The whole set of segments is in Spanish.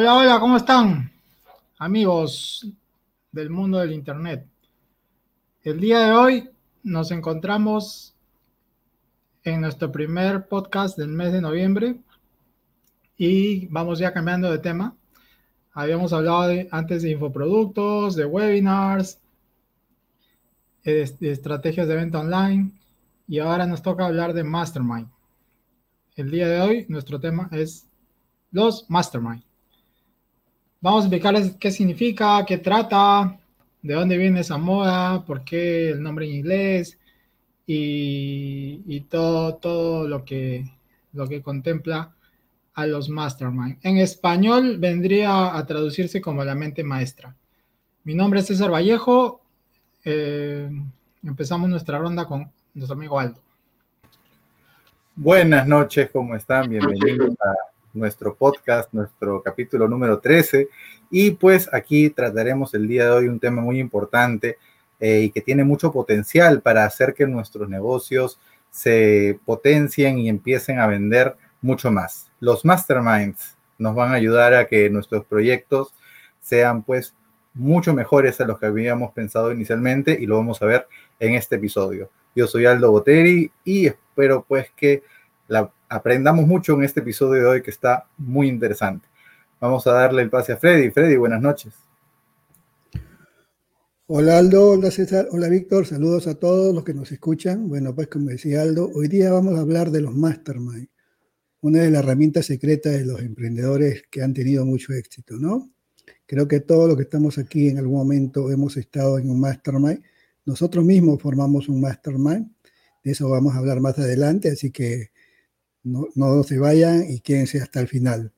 Hola, hola, ¿cómo están? Amigos del mundo del Internet. El día de hoy nos encontramos en nuestro primer podcast del mes de noviembre y vamos ya cambiando de tema. Habíamos hablado antes de infoproductos, de webinars, de, de estrategias de venta online y ahora nos toca hablar de Mastermind. El día de hoy nuestro tema es los Mastermind. Vamos a explicarles qué significa, qué trata, de dónde viene esa moda, por qué el nombre en inglés y, todo, todo lo, que, lo que contempla a los mastermind. En español vendría a traducirse como la mente maestra. Mi nombre es César Vallejo. Eh, empezamos nuestra ronda con nuestro amigo Aldo. Buenas noches, ¿cómo están? Bienvenidos a nuestro podcast, nuestro capítulo número 13. Y pues aquí trataremos el día de hoy un tema muy importante eh, y que tiene mucho potencial para hacer que nuestros negocios se potencien y empiecen a vender mucho más. Los masterminds nos van a ayudar a que nuestros proyectos sean pues mucho mejores a los que habíamos pensado inicialmente y lo vamos a ver en este episodio. Yo soy Aldo Boteri y espero pues que la aprendamos mucho en este episodio de hoy que está muy interesante. Vamos a darle el pase a Freddy. Freddy, buenas noches. Hola Aldo, hola César, hola Víctor, saludos a todos los que nos escuchan. Bueno, pues como decía Aldo, hoy día vamos a hablar de los mastermind, una de las herramientas secretas de los emprendedores que han tenido mucho éxito, ¿no? Creo que todos los que estamos aquí en algún momento hemos estado en un mastermind. Nosotros mismos formamos un mastermind, de eso vamos a hablar más adelante, así que no, se vayan y quédense hasta el final.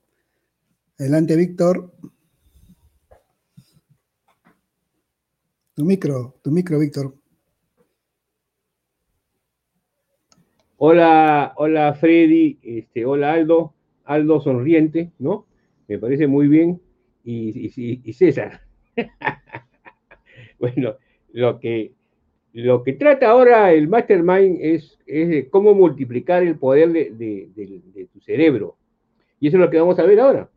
Adelante, Víctor. Tu micro, tu micro, Víctor. Hola, hola Freddy, este, hola Aldo, Aldo sonriente, ¿no? Me parece muy bien. Y, y César. bueno, lo que lo que trata ahora el mastermind es, es cómo multiplicar el poder de, tu cerebro. Y eso es lo que vamos a ver ahora.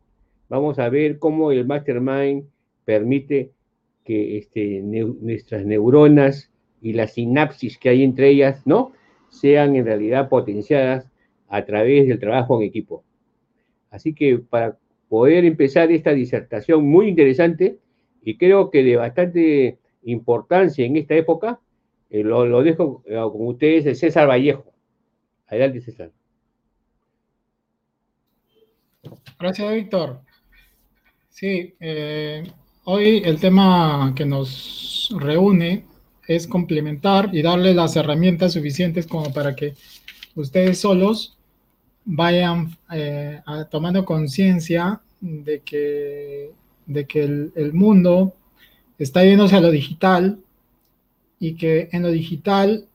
Vamos a ver cómo el mastermind permite que este, nuestras neuronas y la sinapsis que hay entre ellas, ¿no? Sean en realidad potenciadas a través del trabajo en equipo. Así que para poder empezar esta disertación muy interesante y creo que de bastante importancia en esta época, eh, lo, dejo eh, con ustedes, César Vallejo. Adelante, César. Gracias, Víctor. Sí, eh, hoy el tema que nos reúne es complementar y darle las herramientas suficientes como para que ustedes solos vayan tomando conciencia de que, de que el, el, mundo está yéndose a lo digital y que en lo digital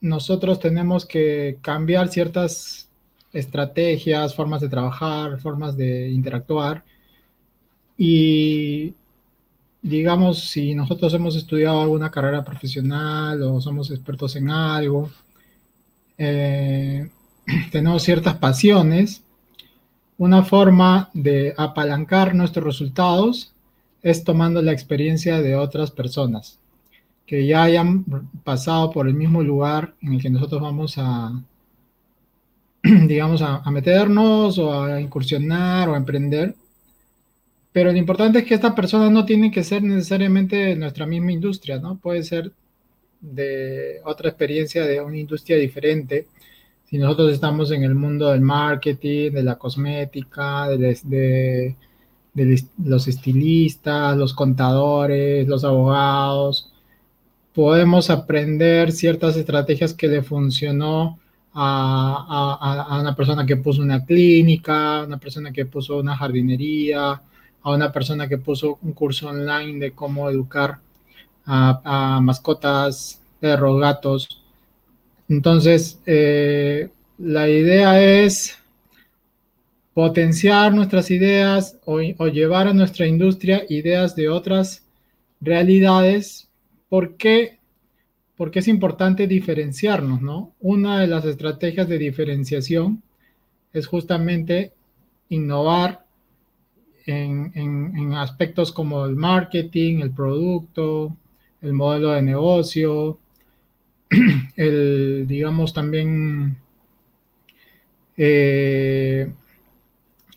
nosotros tenemos que cambiar ciertas estrategias, formas de trabajar, formas de interactuar. Y digamos, si nosotros hemos estudiado alguna carrera profesional o somos expertos en algo, eh, tenemos ciertas pasiones, una forma de apalancar nuestros resultados es tomando la experiencia de otras personas que ya hayan pasado por el mismo lugar en el que nosotros vamos a, digamos, a, meternos o a incursionar o a emprender. Pero lo importante es que esta persona no tiene que ser necesariamente de nuestra misma industria, ¿no? Puede ser de otra experiencia de una industria diferente. Si nosotros estamos en el mundo del marketing, de la cosmética, de los estilistas, los contadores, los abogados, podemos aprender ciertas estrategias que le funcionó a, una persona que puso una clínica, a una persona que puso una jardinería, a una persona que puso un curso online de cómo educar a, mascotas, perros, gatos. Entonces, eh, la idea es potenciar nuestras ideas o, o, llevar a nuestra industria ideas de otras realidades ¿Por qué? Porque es importante diferenciarnos, ¿no? Una de las estrategias de diferenciación es justamente innovar en, en, aspectos como el marketing, el producto, el modelo de negocio, el, digamos, también eh,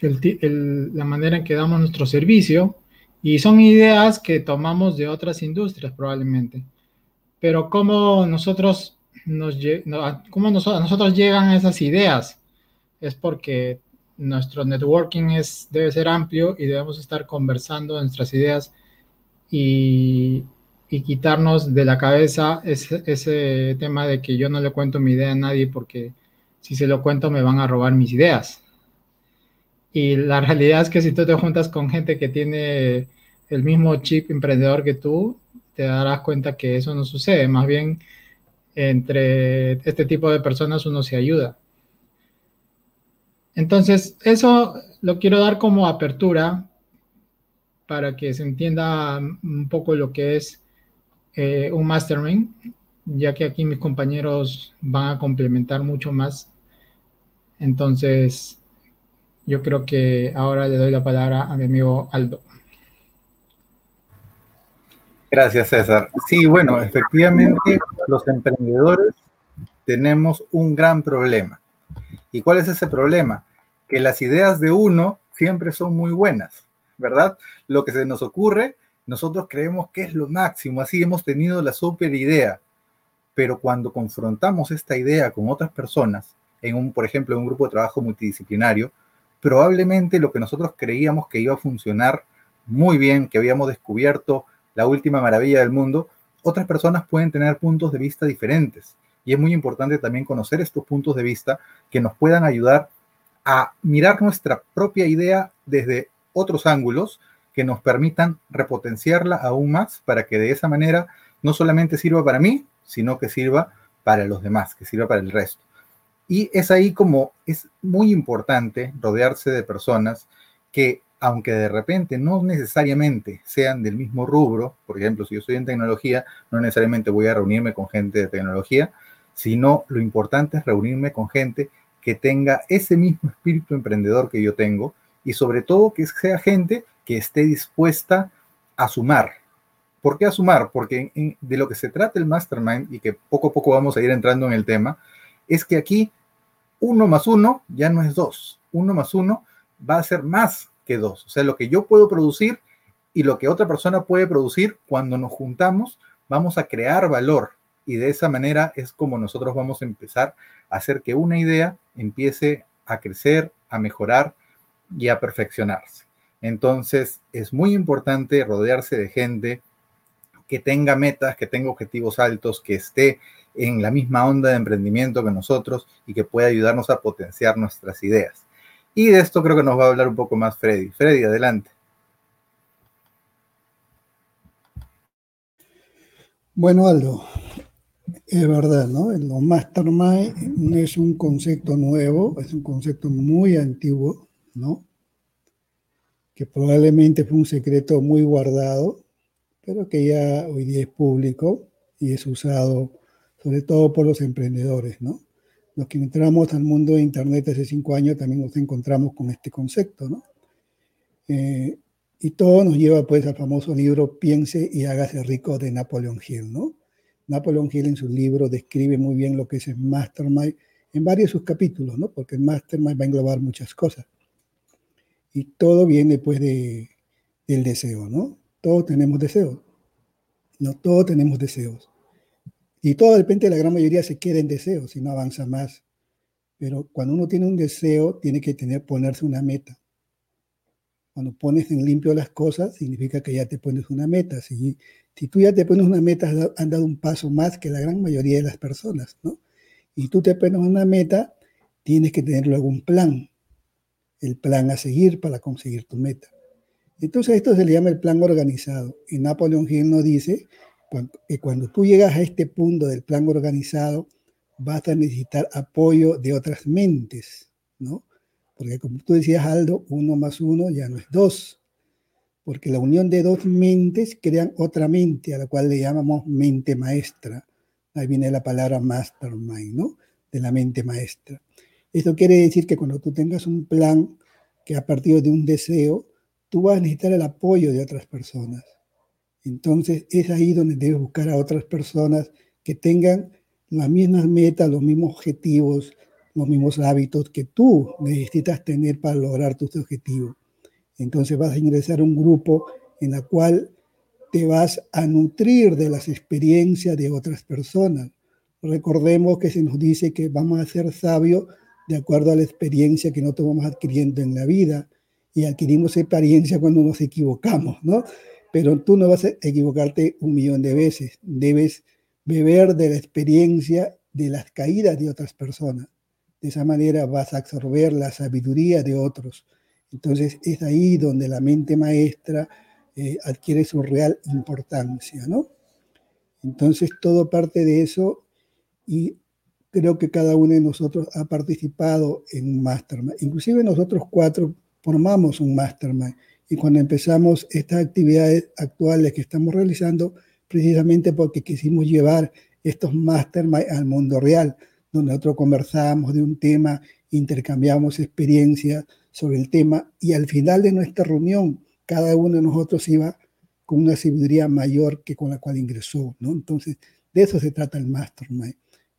la manera en que damos nuestro servicio. Y son ideas que tomamos de otras industrias probablemente. Pero cómo nosotros nos, a nosotros llegan esas ideas es porque nuestro networking es, debe ser amplio y debemos estar conversando nuestras ideas y, quitarnos de la cabeza ese, tema de que yo no le cuento mi idea a nadie porque si se lo cuento me van a robar mis ideas. Y la realidad es que si tú te juntas con gente que tiene el mismo chip emprendedor que tú, te darás cuenta que eso no sucede. Más bien, entre este tipo de personas uno se ayuda. Entonces, eso lo quiero dar como apertura para que se entienda un poco lo que es eh, un mastermind, ya que aquí mis compañeros van a complementar mucho más. Entonces, yo creo que ahora le doy la palabra a mi amigo Aldo. Gracias, César. Sí, bueno, efectivamente, los emprendedores tenemos un gran problema. ¿Y cuál es ese problema? Que las ideas de uno siempre son muy buenas, ¿verdad? Lo que se nos ocurre nosotros creemos que es lo máximo, así hemos tenido la super idea, pero cuando confrontamos esta idea con otras personas, en un, por ejemplo, en un grupo de trabajo multidisciplinario, probablemente lo que nosotros creíamos que iba a funcionar muy bien, que habíamos descubierto la última maravilla del mundo, otras personas pueden tener puntos de vista diferentes. Y es muy importante también conocer estos puntos de vista que nos puedan ayudar a mirar nuestra propia idea desde otros ángulos que nos permitan repotenciarla aún más para que de esa manera no solamente sirva para mí, sino que sirva para los demás, que sirva para el resto. Y es ahí como es muy importante rodearse de personas que, aunque de repente no necesariamente sean del mismo rubro, por ejemplo, si yo estoy en tecnología, no necesariamente voy a reunirme con gente de tecnología, sino lo importante es reunirme con gente que tenga ese mismo espíritu emprendedor que yo tengo y sobre todo que sea gente que esté dispuesta a sumar. ¿Por qué a sumar? Porque de lo que se trata el mastermind y que poco a poco vamos a ir entrando en el tema, es que aquí uno más uno ya no es dos. Uno más uno va a ser más que dos. O sea, lo que yo puedo producir y lo que otra persona puede producir, cuando nos juntamos, vamos a crear valor. Y de esa manera es como nosotros vamos a empezar a hacer que una idea empiece a crecer, a mejorar y a perfeccionarse. Entonces, es muy importante rodearse de gente que tenga metas, que tenga objetivos altos, que esté en la misma onda de emprendimiento que nosotros y que pueda ayudarnos a potenciar nuestras ideas. Y de esto creo que nos va a hablar un poco más Freddy. Freddy, adelante. Bueno, Aldo, es verdad, ¿no? El mastermind es un concepto nuevo, es un concepto muy antiguo, ¿no? que probablemente fue un secreto muy guardado, pero que ya hoy día es público y es usado sobre todo por los emprendedores, ¿no? Los que entramos al mundo de Internet hace cinco años también nos encontramos con este concepto, ¿no? Eh, y todo nos lleva pues al famoso libro Piense y hágase rico de Napoleon Hill, ¿no? Napoleon Hill en su libro describe muy bien lo que es el mastermind en varios de sus capítulos, ¿no? Porque el mastermind va a englobar muchas cosas. Y todo viene pues de, del deseo, ¿no? Todos tenemos deseos. No, todos tenemos deseos. Y todo depende, la gran mayoría se queda en deseos y no avanza más. Pero cuando uno tiene un deseo, tiene que tener, ponerse una meta. Cuando pones en limpio las cosas, significa que ya te pones una meta. Si, tú ya te pones una meta, has dado un paso más que la gran mayoría de las personas, ¿no? Y tú te pones una meta, tienes que tener luego un plan el plan a seguir para conseguir tu meta. Entonces esto se le llama el plan organizado. Y Napoleon Hill nos dice que cuando tú llegas a este punto del plan organizado, vas a necesitar apoyo de otras mentes, ¿no? Porque como tú decías, Aldo, uno más uno ya no es dos, porque la unión de dos mentes crean otra mente, a la cual le llamamos mente maestra. Ahí viene la palabra mastermind, ¿no? De la mente maestra. Esto quiere decir que cuando tú tengas un plan que ha partido de un deseo, tú vas a necesitar el apoyo de otras personas. Entonces es ahí donde debes buscar a otras personas que tengan las mismas metas, los mismos objetivos, los mismos hábitos que tú necesitas tener para lograr tus objetivos. Entonces vas a ingresar a un grupo en la cual te vas a nutrir de las experiencias de otras personas. Recordemos que se nos dice que vamos a ser sabios de acuerdo a la experiencia que nosotros vamos adquiriendo en la vida y adquirimos experiencia cuando nos equivocamos, ¿no? Pero tú no vas a equivocarte un millón de veces, debes beber de la experiencia de las caídas de otras personas. De esa manera vas a absorber la sabiduría de otros. Entonces es ahí donde la mente maestra eh, adquiere su real importancia, ¿no? Entonces todo parte de eso y creo que cada uno de nosotros ha participado en un mastermind. Inclusive nosotros cuatro formamos un mastermind y cuando empezamos estas actividades actuales que estamos realizando, precisamente porque quisimos llevar estos mastermind al mundo real, donde nosotros conversábamos de un tema, intercambiamos experiencias sobre el tema y al final de nuestra reunión cada uno de nosotros iba con una sabiduría mayor que con la cual ingresó, ¿no? Entonces, de eso se trata el mastermind.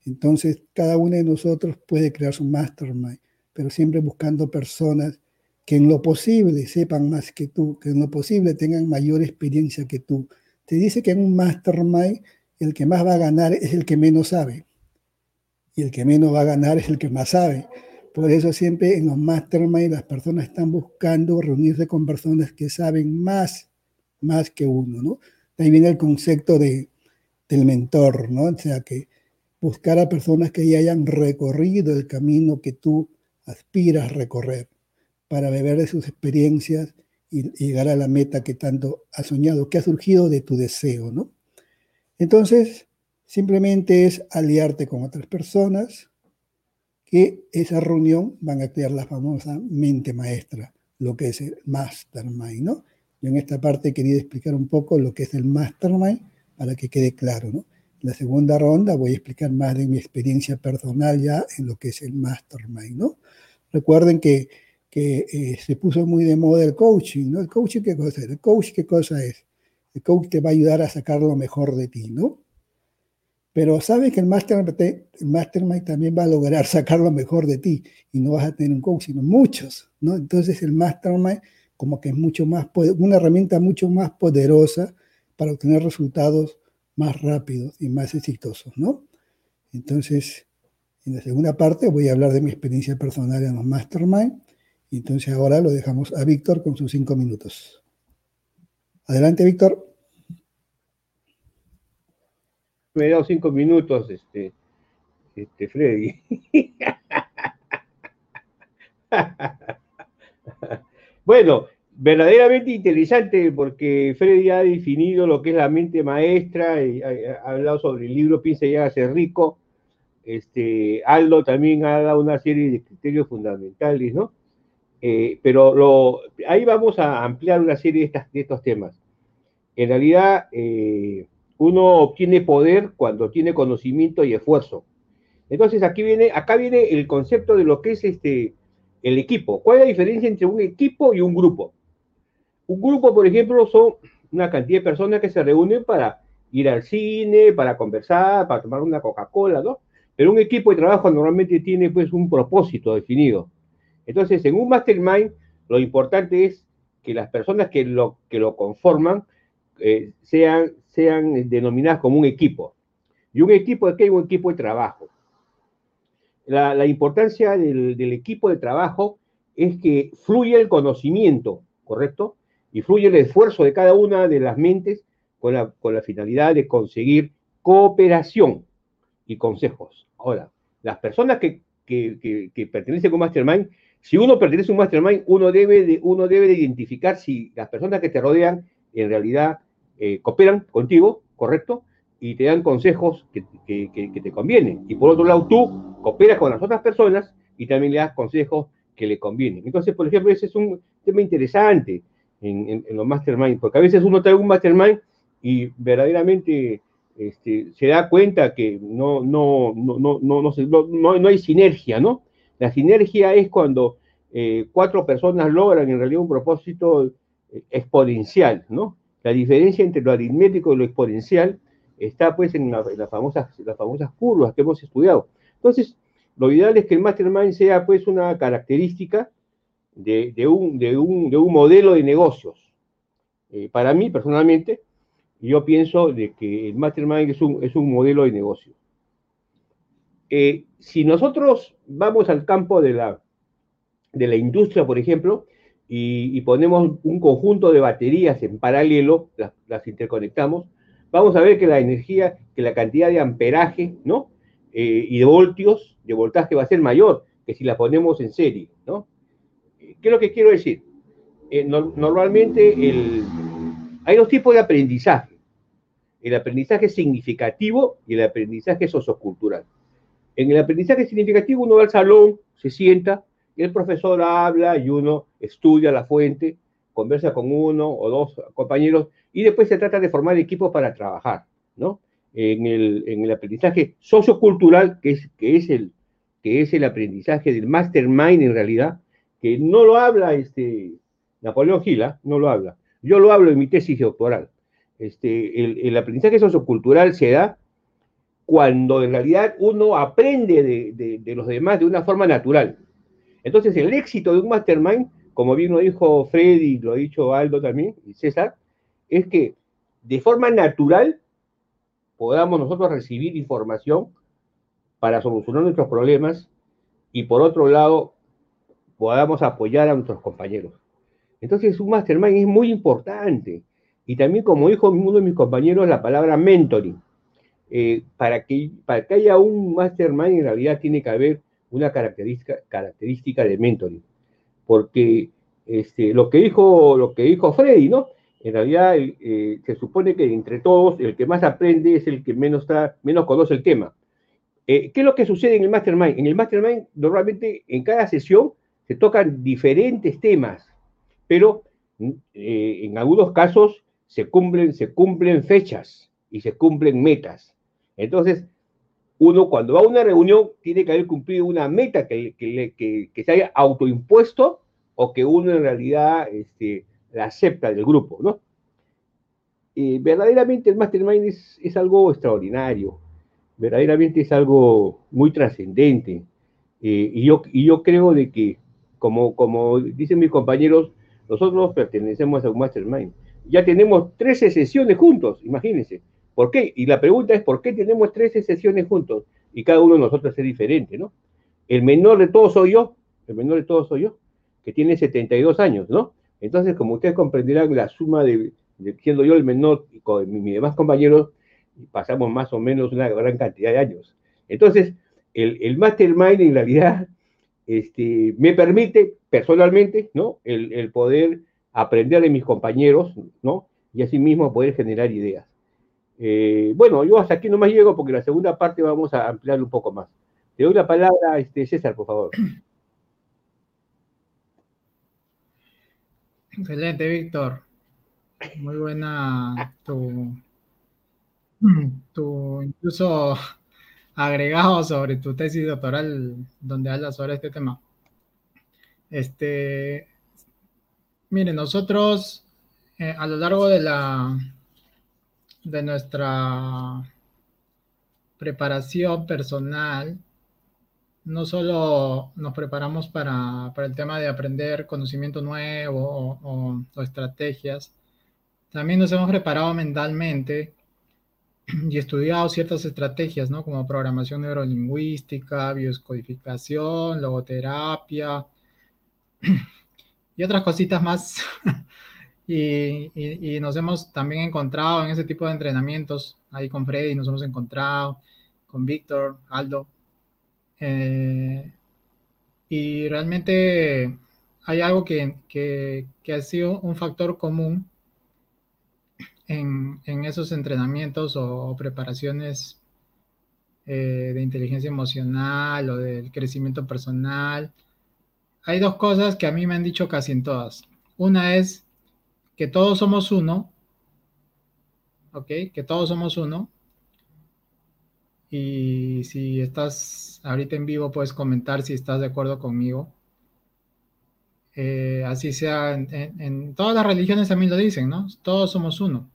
Entonces, cada uno de nosotros puede crear su mastermind, pero siempre buscando personas que en lo posible sepan más que tú, que en lo posible tengan mayor experiencia que tú. Te dice que en un mastermind el que más va a ganar es el que menos sabe y el que menos va a ganar es el que más sabe. Por eso siempre en los mastermind las personas están buscando reunirse con personas que saben más, más que uno, ¿no? ahí viene el concepto de, del mentor, ¿no? O sea, que buscar a personas que ya hayan recorrido el camino que tú aspiras a recorrer para beber de sus experiencias y, llegar a la meta que tanto has soñado, que ha surgido de tu deseo, ¿no? Entonces, simplemente es aliarte con otras personas que esa reunión van a crear la famosa mente maestra, lo que es el mastermind, ¿no? Yo en esta parte quería explicar un poco lo que es el mastermind para que quede claro, ¿no? En la segunda ronda voy a explicar más de mi experiencia personal ya en lo que es el mastermind, ¿no? Recuerden que que eh, se puso muy de moda el coaching, ¿no? El coaching, ¿qué cosa es? El coach, ¿qué cosa es? El coach te va a ayudar a sacar lo mejor de ti, ¿no? Pero sabes que el mastermind, el mastermind también va a lograr sacar lo mejor de ti y no vas a tener un coach, sino muchos, ¿no? Entonces el mastermind como que es mucho más, una herramienta mucho más poderosa para obtener resultados más rápidos y más exitosos, ¿no? Entonces, en la segunda parte voy a hablar de mi experiencia personal en los mastermind entonces ahora lo dejamos a Víctor con sus cinco minutos. Adelante, Víctor. Me he dado cinco minutos, este, este Freddy. bueno, verdaderamente interesante porque Freddy ha definido lo que es la mente maestra, y ha, hablado sobre el libro Piensa y ser rico. Este, Aldo también ha dado una serie de criterios fundamentales, ¿no? Eh, pero ahí vamos a ampliar una serie de estos temas. En realidad, eh, uno obtiene poder cuando tiene conocimiento y esfuerzo. Entonces, aquí viene, acá viene el concepto de lo que es este, el equipo. ¿Cuál es la diferencia entre un equipo y un grupo? Un grupo, por ejemplo, son una cantidad de personas que se reúnen para ir al cine, para conversar, para tomar una Coca-Cola, ¿no? Pero un equipo de trabajo normalmente tiene pues un propósito definido. Entonces, en un mastermind, lo importante es que las personas que lo, que lo conforman eh, sean, sean denominadas como un equipo. ¿Y un equipo de qué? Un equipo de trabajo. La, importancia del, equipo de trabajo es que fluye el conocimiento, ¿correcto? Y fluye el esfuerzo de cada una de las mentes con la, con la finalidad de conseguir cooperación y consejos. Ahora, las personas que, que, que pertenecen a un mastermind si uno pertenece a un mastermind, uno debe de, identificar si las personas que te rodean en realidad eh, cooperan contigo, ¿correcto? Y te dan consejos que, te convienen. Y por otro lado, tú cooperas con las otras personas y también le das consejos que le convienen. Entonces, por ejemplo, ese es un tema interesante en, los mastermind, porque a veces uno trae un mastermind y verdaderamente este, se da cuenta que no, no, no, no, no, no, no hay sinergia, ¿no? La sinergia es cuando eh, cuatro personas logran en realidad un propósito eh, exponencial, ¿no? La diferencia entre lo aritmético y lo exponencial está pues en, las, famosas, curvas que hemos estudiado. Entonces, lo ideal es que el mastermind sea pues una característica de, un, de, un, modelo de negocios. Eh, para mí, personalmente, yo pienso de que el mastermind es un, es un modelo de negocio. Eh, si nosotros vamos al campo de la, de la industria, por ejemplo, y, ponemos un conjunto de baterías en paralelo, las, interconectamos, vamos a ver que la energía, que la cantidad de amperaje, ¿no? Eh, y de voltios, de voltaje va a ser mayor que si la ponemos en serie, ¿no? ¿Qué es lo que quiero decir? Eh, normalmente hay dos tipos de aprendizaje. El aprendizaje significativo y el aprendizaje sociocultural. En el aprendizaje significativo uno va al salón, se sienta, y el profesor habla y uno estudia la fuente, conversa con uno o dos compañeros y después se trata de formar equipos para trabajar, ¿no? En el, en el aprendizaje sociocultural, que es, que, es el, que es el aprendizaje del mastermind en realidad, que no lo habla este, Napoleón Gila, no lo habla. Yo lo hablo en mi tesis doctoral. Este, el, el aprendizaje sociocultural se da cuando en realidad uno aprende de, los demás de una forma natural. Entonces, el éxito de un mastermind, como bien lo dijo Freddy, lo ha dicho Aldo también, y César, es que de forma natural podamos nosotros recibir información para solucionar nuestros problemas y por otro lado podamos apoyar a nuestros compañeros. Entonces, un mastermind es muy importante. Y también, como dijo uno de mis compañeros, la palabra mentoring. Eh, para, que, para que haya un mastermind, en realidad tiene que haber una característica, característica de mentoring. Porque este, lo, que dijo, lo que dijo Freddy, ¿no? En realidad eh, se supone que entre todos el que más aprende es el que menos, está, menos conoce el tema. Eh, ¿Qué es lo que sucede en el mastermind? En el mastermind normalmente en cada sesión se tocan diferentes temas, pero en algunos casos se cumplen, se cumplen fechas y se cumplen metas. Entonces, uno cuando va a una reunión tiene que haber cumplido una meta que, que, se haya autoimpuesto o que uno en realidad este, la acepta del grupo, ¿no? verdaderamente el mastermind es, es, algo extraordinario, verdaderamente es algo muy trascendente. Eh, y, yo, y yo creo de que, como, como dicen mis compañeros, nosotros pertenecemos a un mastermind. Ya tenemos 13 sesiones juntos, imagínense. ¿Por qué? Y la pregunta es, ¿por qué tenemos 13 sesiones juntos? Y cada uno de nosotros es diferente, ¿no? El menor de todos soy yo, el menor de todos soy yo, que tiene 72 años, ¿no? Entonces, como ustedes comprenderán, la suma de, siendo yo el menor y con mis demás compañeros, pasamos más o menos una gran cantidad de años. Entonces, el, el mastermind en realidad este, me permite personalmente, ¿no? El, el poder aprender de mis compañeros, ¿no? Y asimismo poder generar ideas. Eh, bueno, yo hasta aquí no más llego porque la segunda parte vamos a ampliar un poco más. Te doy la palabra, este, César, por favor. Excelente, Víctor. Muy buena tu, tu incluso agregado sobre tu tesis doctoral donde hablas sobre este tema. Este, mire, nosotros eh, a lo largo de la, de nuestra preparación personal, no solo nos preparamos para, el tema de aprender conocimiento nuevo o, estrategias, también nos hemos preparado mentalmente y estudiado ciertas estrategias, ¿no? Como programación neurolingüística, bioscodificación, logoterapia y otras cositas más Y, nos hemos también encontrado en ese tipo de entrenamientos, ahí con Freddy nos hemos encontrado, con Víctor, Aldo. Eh, y realmente hay algo que, ha sido un factor común en, esos entrenamientos o, preparaciones eh, de inteligencia emocional o del crecimiento personal. Hay dos cosas que a mí me han dicho casi en todas. Una es que todos somos uno, ¿ok? Que todos somos uno. Y si estás ahorita en vivo, puedes comentar si estás de acuerdo conmigo. Eh, así sea, en, todas las religiones también lo dicen, ¿no? Todos somos uno.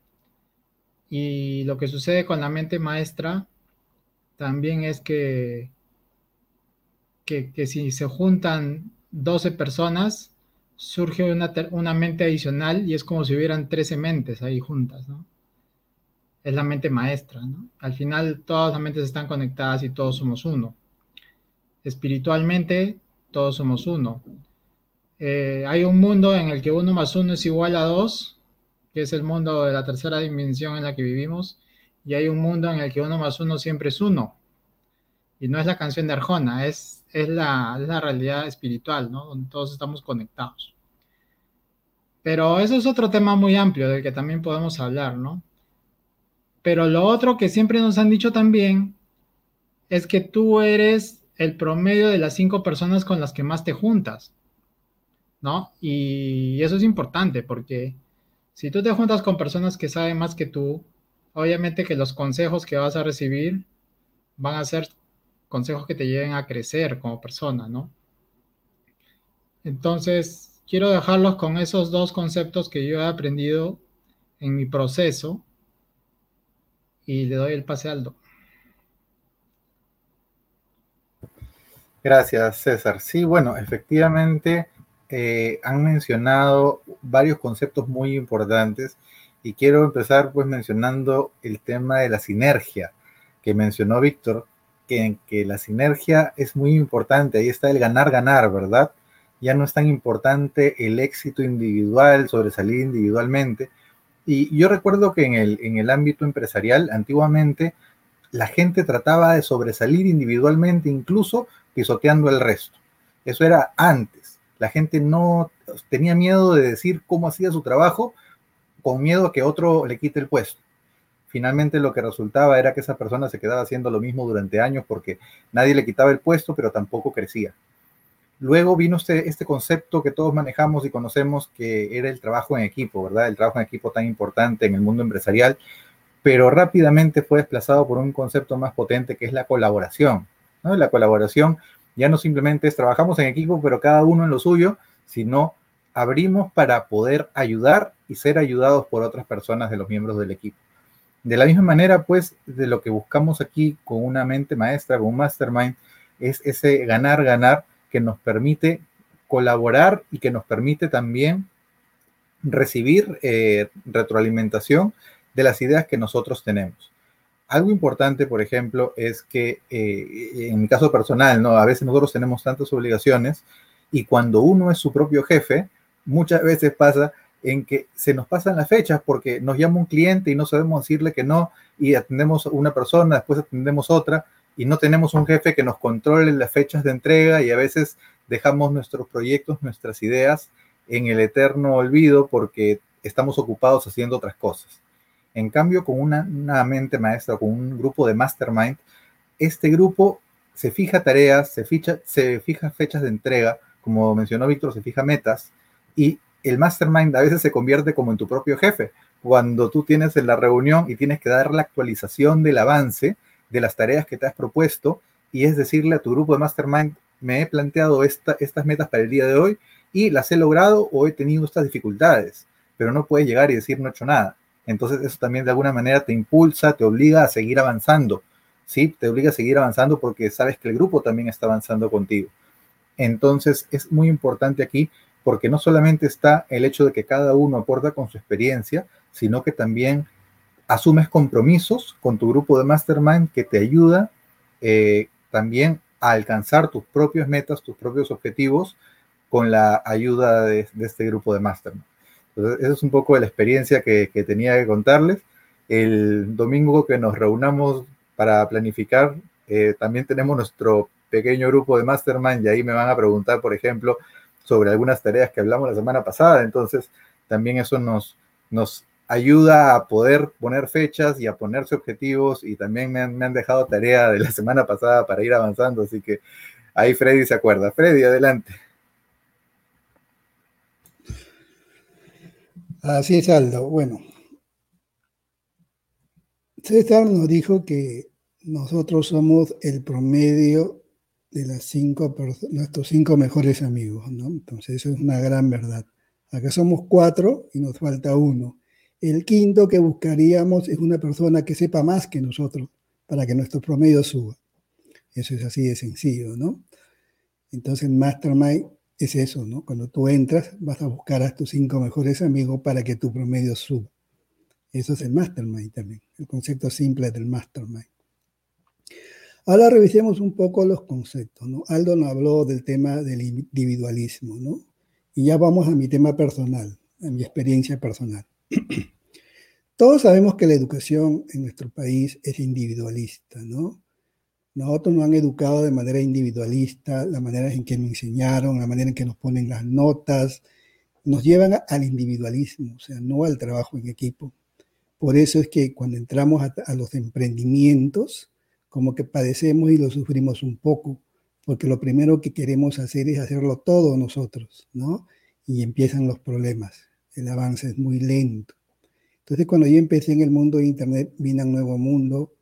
Y lo que sucede con la mente maestra también es que, que, que si se juntan 12 personas, surge una, una, mente adicional y es como si hubieran 13 mentes ahí juntas, ¿no? Es la mente maestra, ¿no? Al final todas las mentes están conectadas y todos somos uno. Espiritualmente, todos somos uno. Eh, hay un mundo en el que uno más uno es igual a dos, que es el mundo de la tercera dimensión en la que vivimos, y hay un mundo en el que uno más uno siempre es uno. Y no es la canción de Arjona, es, es, la, la realidad espiritual, ¿no? Donde todos estamos conectados. Pero eso es otro tema muy amplio del que también podemos hablar, ¿no? Pero lo otro que siempre nos han dicho también es que tú eres el promedio de las cinco personas con las que más te juntas. ¿no? Y eso es importante porque si tú te juntas con personas que saben más que tú, obviamente que los consejos que vas a recibir van a ser consejos que te lleven a crecer como persona, ¿no? Entonces, quiero dejarlos con esos dos conceptos que yo he aprendido en mi proceso y le doy el pase. Gracias, César. Sí, bueno, efectivamente, eh, han mencionado varios conceptos muy importantes y quiero empezar pues mencionando el tema de la sinergia que mencionó Víctor, que, la sinergia es muy importante, ahí está el ganar-ganar, ¿verdad? Ya no es tan importante el éxito individual, sobresalir individualmente. Y yo recuerdo que en el, en el ámbito empresarial, antiguamente, la gente trataba de sobresalir individualmente, incluso pisoteando el resto. Eso era antes la gente no tenía miedo de decir cómo hacía su trabajo, con miedo a que otro le quite el puesto. Finalmente lo que resultaba era que esa persona se quedaba haciendo lo mismo durante años porque nadie le quitaba el puesto, pero tampoco crecía. Luego vino este, este concepto que todos manejamos y conocemos, que era el trabajo en equipo, ¿verdad? El trabajo en equipo tan importante en el mundo empresarial, pero rápidamente fue desplazado por un concepto más potente que es la colaboración. ¿no? La colaboración ya no simplemente es trabajamos en equipo, pero cada uno en lo suyo, sino abrimos para poder ayudar y ser ayudados por otras personas de los miembros del equipo. De la misma manera, pues, de lo que buscamos aquí con una mente maestra, con un mastermind, es ese ganar, ganar que nos permite colaborar y que nos permite también recibir eh, retroalimentación de las ideas que nosotros tenemos. Algo importante, por ejemplo, es que eh, en mi caso personal, ¿no? A veces nosotros tenemos tantas obligaciones y cuando uno es su propio jefe, muchas veces pasa en que se nos pasan las fechas porque nos llama un cliente y no sabemos decirle que no y atendemos una persona, después atendemos otra y no tenemos un jefe que nos controle las fechas de entrega y a veces dejamos nuestros proyectos, nuestras ideas en el eterno olvido porque estamos ocupados haciendo otras cosas. En cambio, con una, mente maestra, con un grupo de mastermind, este grupo se fija tareas, se, ficha, se fija fechas de entrega, como mencionó Víctor, se fija metas, y el mastermind a veces se convierte como en tu propio jefe. Cuando tú tienes en la reunión y tienes que dar la actualización del avance de las tareas que te has propuesto, y es decirle a tu grupo de mastermind, me he planteado estas metas para el día de hoy y las he logrado o he tenido estas dificultades, pero no puedes llegar y decir no he hecho nada. Entonces eso también de alguna manera te impulsa, te obliga a seguir avanzando, ¿sí? Te obliga a seguir avanzando porque sabes que el grupo también está avanzando contigo. Entonces es muy importante aquí porque no solamente está el hecho de que cada uno aporta con su experiencia, sino que también asumes compromisos con tu grupo de mastermind que te ayuda eh, también a alcanzar tus propias metas, tus propios objetivos con la ayuda de este grupo de mastermind. Entonces, esa es un poco de la experiencia que, tenía que contarles. El domingo que nos reunamos para planificar, eh, también tenemos nuestro pequeño grupo de Mastermind y ahí me van a preguntar, por ejemplo, sobre algunas tareas que hablamos la semana pasada. Entonces, también eso nos, nos ayuda a poder poner fechas y a ponerse objetivos y también me han, me han dejado tarea de la semana pasada para ir avanzando. Así que ahí Freddy se acuerda. Freddy, adelante. Así es, Aldo. Bueno, César nos dijo que nosotros somos el promedio de las cinco, nuestros cinco mejores amigos, ¿no? Entonces eso es una gran verdad. Acá somos cuatro y nos falta uno. El quinto que buscaríamos es una persona que sepa más que nosotros para que nuestro promedio suba. Eso es así de sencillo, ¿no? Entonces, Mastermind es eso, ¿no? Cuando tú entras, vas a buscar a tus cinco mejores amigos para que tu promedio suba. Eso es el Mastermind también, el concepto simple del Mastermind. Ahora revisemos un poco los conceptos. Aldo nos habló del tema del individualismo, ¿no? Y ya vamos a mi tema personal, a mi experiencia personal. Todos sabemos que la educación en nuestro país es individualista, ¿no? Nosotros nos han educado de manera individualista, la manera en que nos enseñaron, la manera en que nos ponen las notas, nos llevan al individualismo, o sea, no al trabajo en equipo. Por eso es que cuando entramos a, los emprendimientos, como que padecemos y lo sufrimos un poco, porque lo primero que queremos hacer es hacerlo todo nosotros, ¿no? Y empiezan los problemas, el avance es muy lento. Entonces, cuando yo empecé en el mundo de Internet, vine a un nuevo mundo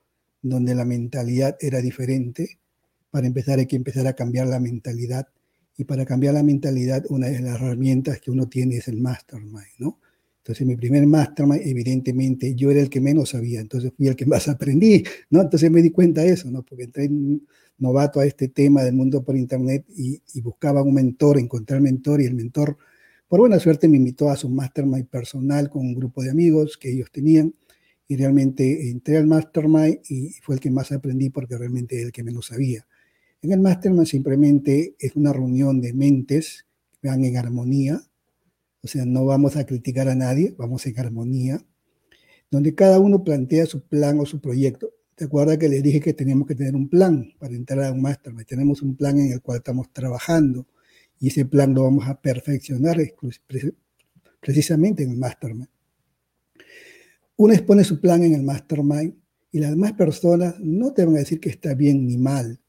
donde la mentalidad era diferente. Para empezar hay que empezar a cambiar la mentalidad. Y para cambiar la mentalidad, una de las herramientas que uno tiene es el mastermind, ¿no? Entonces, mi primer mastermind, evidentemente, yo era el que menos sabía, entonces fui el que más aprendí, ¿no? Entonces me di cuenta de eso, ¿no? Porque entré novato a este tema del mundo por internet y, y buscaba un mentor, encontrar mentor y el mentor, por buena suerte, me invitó a su mastermind personal con un grupo de amigos que ellos tenían y realmente entré al mastermind y fue el que más aprendí porque realmente es el que menos sabía. En el mastermind simplemente es una reunión de mentes que van en armonía, o sea, no vamos a criticar a nadie, vamos en armonía, donde cada uno plantea su plan o su proyecto. ¿Te acuerdas que les dije que teníamos que tener un plan para entrar a un mastermind? Tenemos un plan en el cual estamos trabajando y ese plan lo vamos a perfeccionar precisamente en el mastermind. Uno expone su plan en el mastermind y las demás personas no te van a decir que está bien ni mal,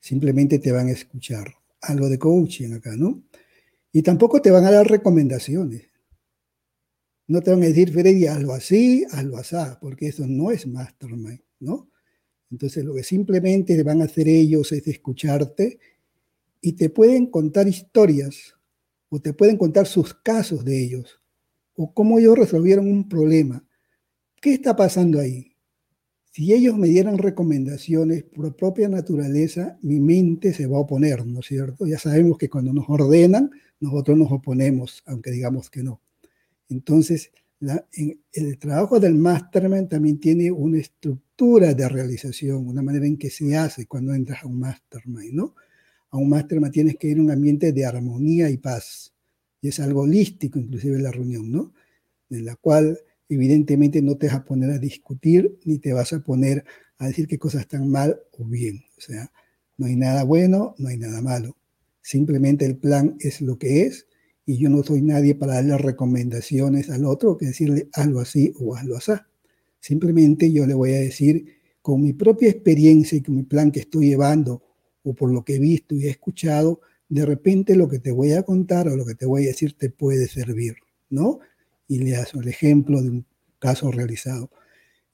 simplemente te van a escuchar. Algo de coaching acá, ¿no? Y tampoco te van a dar recomendaciones. No te van a decir, Freddy, hazlo así, hazlo así, porque eso no es mastermind, ¿no? Entonces lo que simplemente van a hacer ellos es escucharte y te pueden contar historias o te pueden contar sus casos de ellos o cómo ellos resolvieron un problema ¿Qué está pasando ahí? Si ellos me dieran recomendaciones por propia naturaleza, mi mente se va a oponer, ¿no es cierto? Ya sabemos que cuando nos ordenan, nosotros nos oponemos, aunque digamos que no. Entonces, el trabajo del mastermind también tiene una estructura de realización, una manera en que se hace cuando entras a un mastermind, ¿no? A un mastermind tienes que ir a un ambiente de armonía y paz. Y es algo holístico, inclusive la reunión, ¿no? En la cual evidentemente no te vas a poner a discutir ni te vas a poner a decir qué cosas están mal o bien. O sea, no hay nada bueno, no hay nada malo. Simplemente el plan es lo que es y yo no soy nadie para darle recomendaciones al otro que decirle hazlo así o hazlo así. Simplemente yo le voy a decir con mi propia experiencia y con mi plan que estoy llevando o por lo que he visto y he escuchado, de repente lo que te voy a contar o lo que te voy a decir te puede servir, ¿no? Y le das el ejemplo de un caso realizado.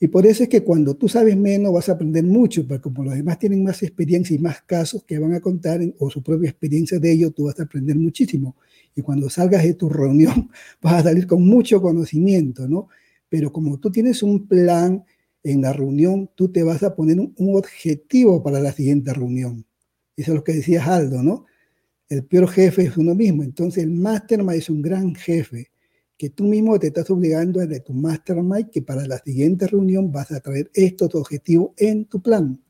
Y por eso es que cuando tú sabes menos vas a aprender mucho, porque como los demás tienen más experiencia y más casos que van a contar o su propia experiencia de ello, tú vas a aprender muchísimo. Y cuando salgas de tu reunión vas a salir con mucho conocimiento, ¿no? Pero como tú tienes un plan en la reunión, tú te vas a poner un, objetivo para la siguiente reunión. Eso es lo que decía Aldo, ¿no? El peor jefe es uno mismo. Entonces el mastermind es un gran jefe que tú mismo te estás obligando desde tu mastermind que para la siguiente reunión vas a traer estos objetivos en tu plan.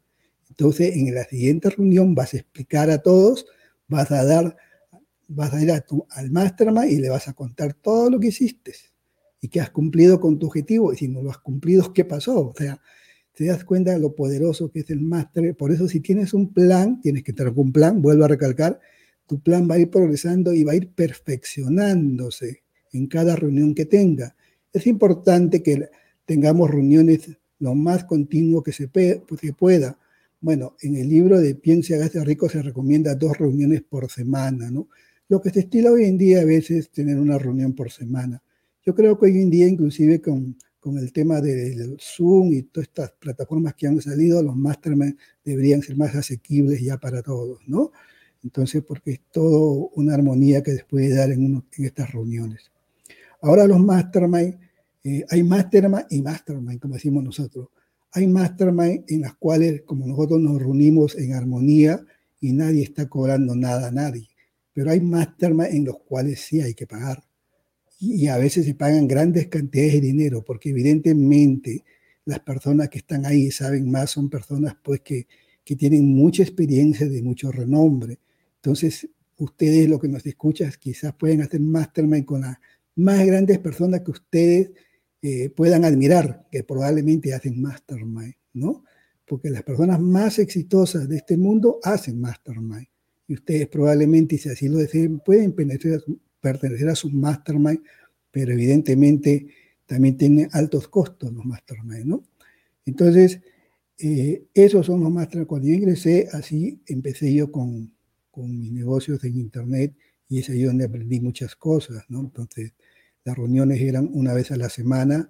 Entonces, en la siguiente reunión vas a explicar a todos, vas a dar, vas a ir a tu, al mastermind y le vas a contar todo lo que hiciste y que has cumplido con tu objetivo. Y si no lo has cumplido, ¿qué pasó? O sea, te das cuenta de lo poderoso que es el máster. Por eso, si tienes un plan, tienes que tener un plan, vuelvo a recalcar, tu plan va a ir progresando y va a ir perfeccionándose en cada reunión que tenga. Es importante que tengamos reuniones lo más continuo que se pueda. Bueno, en el libro de Piense Hágase Rico se recomienda dos reuniones por semana, ¿no? Lo que se estila hoy en día a veces es tener una reunión por semana. Yo creo que hoy en día, inclusive con con el tema del Zoom y todas estas plataformas que han salido, los mastermind deberían ser más asequibles ya para todos, ¿no? Entonces, porque es todo una armonía que se puede dar en, en estas reuniones. Ahora los mastermind, eh, hay mastermind y mastermind, como decimos nosotros. Hay mastermind en las cuales, como nosotros nos reunimos en armonía y nadie está cobrando nada a nadie. Pero hay mastermind en los cuales sí hay que pagar y a veces se pagan grandes cantidades de dinero, porque evidentemente las personas que están ahí saben más, son personas pues que, que tienen mucha experiencia de mucho renombre. Entonces, ustedes lo que nos escuchan quizás pueden hacer mastermind con las más grandes personas que ustedes eh, puedan admirar, que probablemente hacen mastermind, ¿no? Porque las personas más exitosas de este mundo hacen mastermind. Y ustedes probablemente, si así lo deseen, pueden pertenecer a su mastermind, pero evidentemente también tiene altos costos los mastermind, ¿no? Entonces, eh, esos son los mastermind. Cuando ingresé, así empecé yo con, con mis negocios en Internet y es ahí donde aprendí muchas cosas, ¿no? Entonces, las reuniones eran una vez a la semana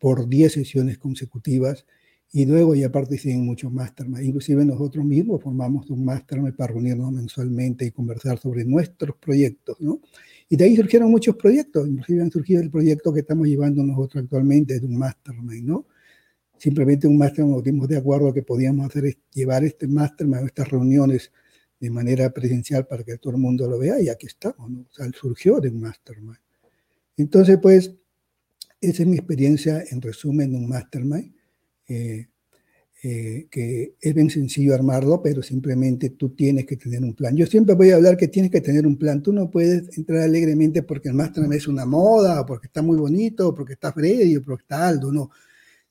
por 10 sesiones consecutivas y luego ya participé en muchos mastermind. Inclusive nosotros mismos formamos un mastermind para reunirnos mensualmente y conversar sobre nuestros proyectos, ¿no? Y de ahí surgieron muchos proyectos, inclusive han surgido el proyecto que estamos llevando nosotros actualmente, de un mastermind, ¿no? Simplemente un mastermind, nos dimos de acuerdo que podíamos hacer llevar este mastermind, estas reuniones de manera presencial para que todo el mundo lo vea y aquí estamos, ¿no? O sea, surgió de un mastermind. Entonces, pues, esa es mi experiencia en resumen de un mastermind. Eh, eh, que es bien sencillo armarlo, pero simplemente tú tienes que tener un plan. Yo siempre voy a hablar que tienes que tener un plan. Tú no puedes entrar alegremente porque el mastermind es una moda, o porque está muy bonito, o porque está Freddy, o porque está Aldo, no.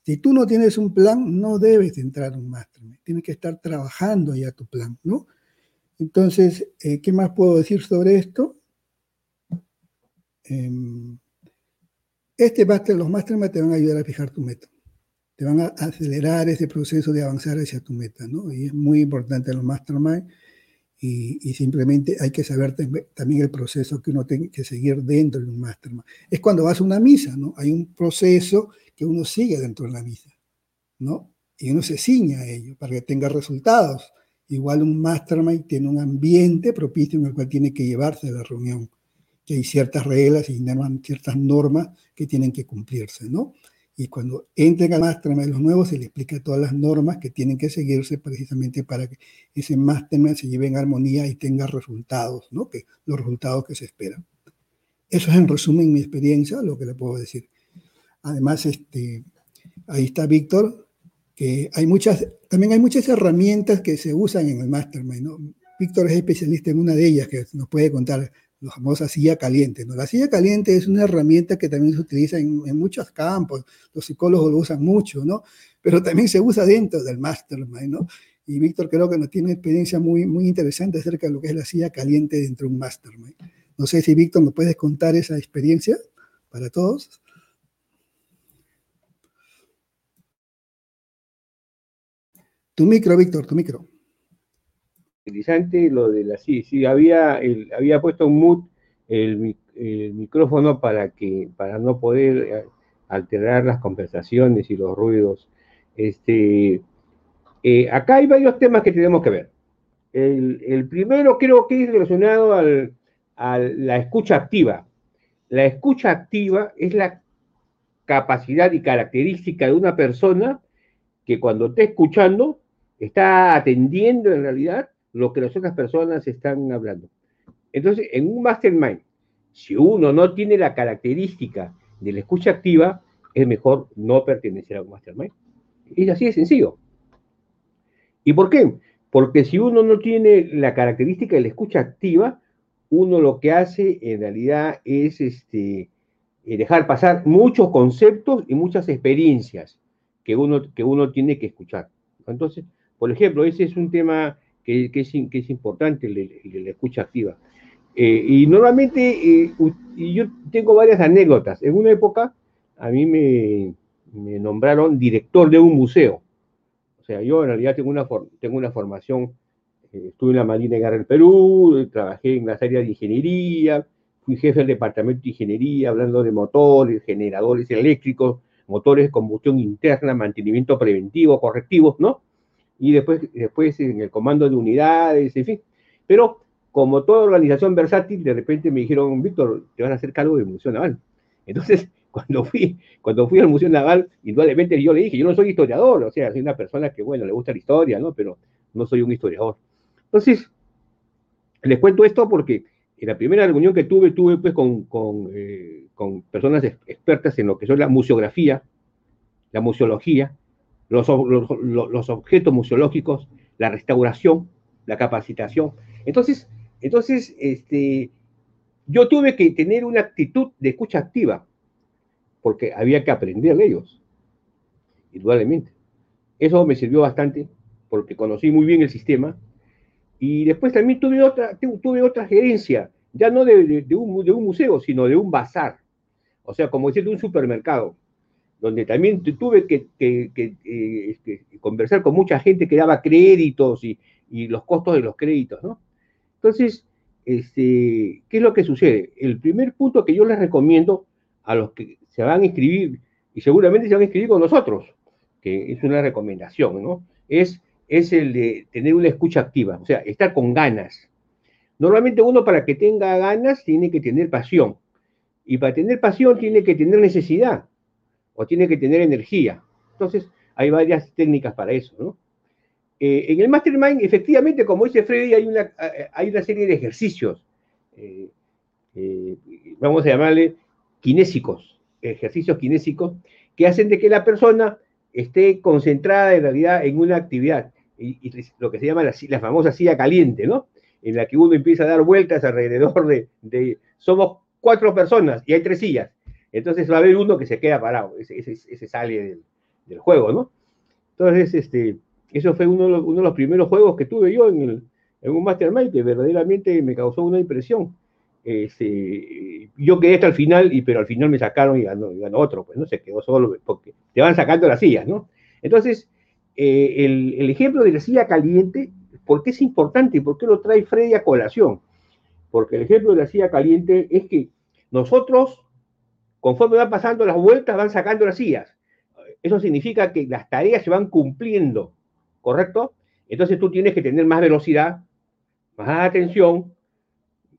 Si tú no tienes un plan, no debes entrar a un mastermind. Tienes que estar trabajando ya tu plan, ¿no? Entonces, eh, ¿qué más puedo decir sobre esto? Em, este master, los mastermind te van a ayudar a fijar tu meta te van a acelerar ese proceso de avanzar hacia tu meta, ¿no? Y es muy importante los mastermind y, y simplemente hay que saber también el proceso que uno tiene que seguir dentro de un mastermind. Es cuando vas a una misa, ¿no? Hay un proceso que uno sigue dentro de la misa, ¿no? Y uno se ciña a ello para que tenga resultados. Igual un mastermind tiene un ambiente propicio en el cual tiene que llevarse la reunión, que hay ciertas reglas y ciertas normas que tienen que cumplirse, ¿no? y cuando entren al mastermind los nuevos se les explica todas las normas que tienen que seguirse precisamente para que ese mastermind se lleve en armonía y tenga resultados, ¿no? Que, los resultados que se esperan. Eso es en resumen mi experiencia, lo que le puedo decir. Además, este, ahí está Víctor, que hay muchas, también hay muchas herramientas que se usan en el mastermind, ¿no? Víctor es especialista en una de ellas que nos puede contar la famosa silla caliente. ¿no? La silla caliente es una herramienta que también se utiliza en, muchos campos, los psicólogos lo usan mucho, ¿no? pero también se usa dentro del mastermind. ¿no? Y Víctor creo que nos tiene experiencia muy, muy interesante acerca de lo que es la silla caliente dentro de un mastermind. No sé si Víctor nos puedes contar esa experiencia para todos. Tu micro, Víctor, tu micro interesante lo de la sí, sí, había, había puesto un mute el, micrófono para que, para no poder eh, alterar las conversaciones y los ruidos. Este, eh, acá hay varios temas que tenemos que ver. El, primero creo que es relacionado al, a la escucha activa. La escucha activa es la capacidad y característica de una persona que cuando está escuchando está atendiendo en realidad lo que las otras personas están hablando. Entonces, en un mastermind, si uno no tiene la característica de la escucha activa, es mejor no pertenecer a un mastermind. Es así de sencillo. ¿Y por qué? Porque si uno no tiene la característica de la escucha activa, uno lo que hace en realidad es este, eh, dejar pasar muchos conceptos y muchas experiencias que uno, que uno tiene que escuchar. Entonces, por ejemplo, ese es un tema que, es, importante, la escucha activa. Eh, y normalmente, eh, yo tengo varias anécdotas. En una época, a mí me, nombraron director de un museo. O sea, yo en realidad tengo una, tengo una formación, eh, estuve en la Marina de Guerra del Perú, trabajé en las áreas de ingeniería, fui jefe del departamento de ingeniería, hablando de motores, generadores eléctricos, motores de combustión interna, mantenimiento preventivo, correctivos, ¿no? Y después, después en el comando de unidades, en fin. Pero como toda organización versátil, de repente me dijeron, Víctor, te van a hacer cargo del Museo Naval. Entonces, cuando fui, cuando fui al Museo Naval, indudablemente yo le dije, yo no soy historiador, o sea, soy una persona que, bueno, le gusta la historia, ¿no? Pero no soy un historiador. Entonces, les cuento esto porque en la primera reunión que tuve, tuve pues con, con, eh, con personas expertas en lo que son la museografía, la museología, los, objetos museológicos, la restauración, la capacitación. Entonces, entonces este, yo tuve que tener una actitud de escucha activa, porque había que aprender de ellos, indudablemente. Eso me sirvió bastante, porque conocí muy bien el sistema, y después también tuve otra, tuve otra gerencia, ya no de, de, un, de un museo, sino de un bazar. O sea, como decir, de un supermercado, donde también tuve que, que, que este, conversar con mucha gente que daba créditos y, y, los costos de los créditos, ¿no? Entonces, este, ¿qué es lo que sucede? El primer punto que yo les recomiendo a los que se van a inscribir, y seguramente se van a inscribir con nosotros, que es una recomendación, ¿no? Es es el de tener una escucha activa, o sea, estar con ganas. Normalmente uno para que tenga ganas tiene que tener pasión. Y para tener pasión tiene que tener necesidad o tiene que tener energía. Entonces, hay varias técnicas para eso, ¿no? Eh, en el Mastermind, efectivamente, como dice Freddy, hay una, hay una serie de ejercicios, eh, eh, vamos a llamarle kinésicos, ejercicios kinésicos, que hacen de que la persona esté concentrada en realidad en una actividad y, lo que se llama la, la, famosa silla caliente, ¿no? En la que uno empieza a dar vueltas alrededor de, somos cuatro personas y hay tres sillas. Entonces va a haber uno que se queda parado, ese, sale del, juego, ¿no? Entonces, este, eso fue uno de, los, primeros juegos que tuve yo en, el, un Mastermind que verdaderamente me causó una impresión. Este, yo quedé hasta el final, pero al final me sacaron y ganó, otro, pues no se quedó solo, porque te van sacando las sillas, ¿no? Entonces, eh, el, ejemplo de la silla caliente, ¿por qué es importante por qué lo trae Freddy a colación? Porque el ejemplo de la silla caliente es que nosotros, conforme van pasando las vueltas, van sacando las sillas. Eso significa que las tareas se van cumpliendo, ¿correcto? Entonces tú tienes que tener más velocidad, más atención,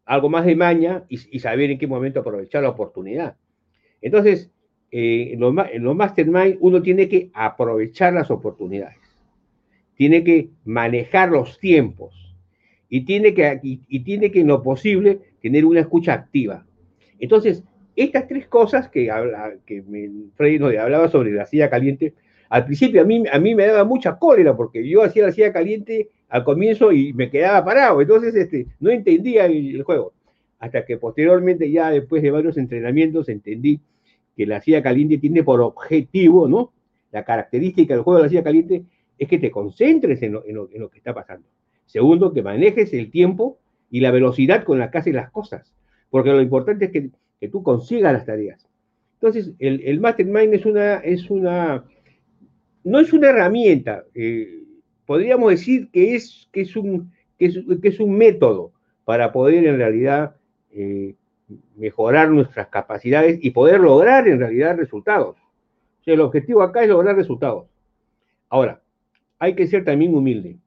algo más de maña y, saber en qué momento aprovechar la oportunidad. Entonces, eh, en, los, mastermind uno tiene que aprovechar las oportunidades, tiene que manejar los tiempos y tiene que, y, tiene que en lo posible tener una escucha activa. Entonces, estas tres cosas que, que Freddy nos hablaba sobre la silla caliente, al principio a mí, a mí me daba mucha cólera porque yo hacía la silla caliente al comienzo y me quedaba parado, entonces este, no entendía el juego. Hasta que posteriormente, ya después de varios entrenamientos, entendí que la silla caliente tiene por objetivo, ¿no? La característica del juego de la silla caliente es que te concentres en lo, que está pasando. Segundo, que manejes el tiempo y la velocidad con la que haces las cosas, porque lo importante es que, tú consigas las tareas. Entonces, el, Mastermind es una, es una, no es una herramienta, eh, podríamos decir que es, que es, un, que es, un método para poder en realidad eh, mejorar nuestras capacidades y poder lograr en realidad resultados. O sea, el objetivo acá es lograr resultados. Ahora, hay que ser también humilde.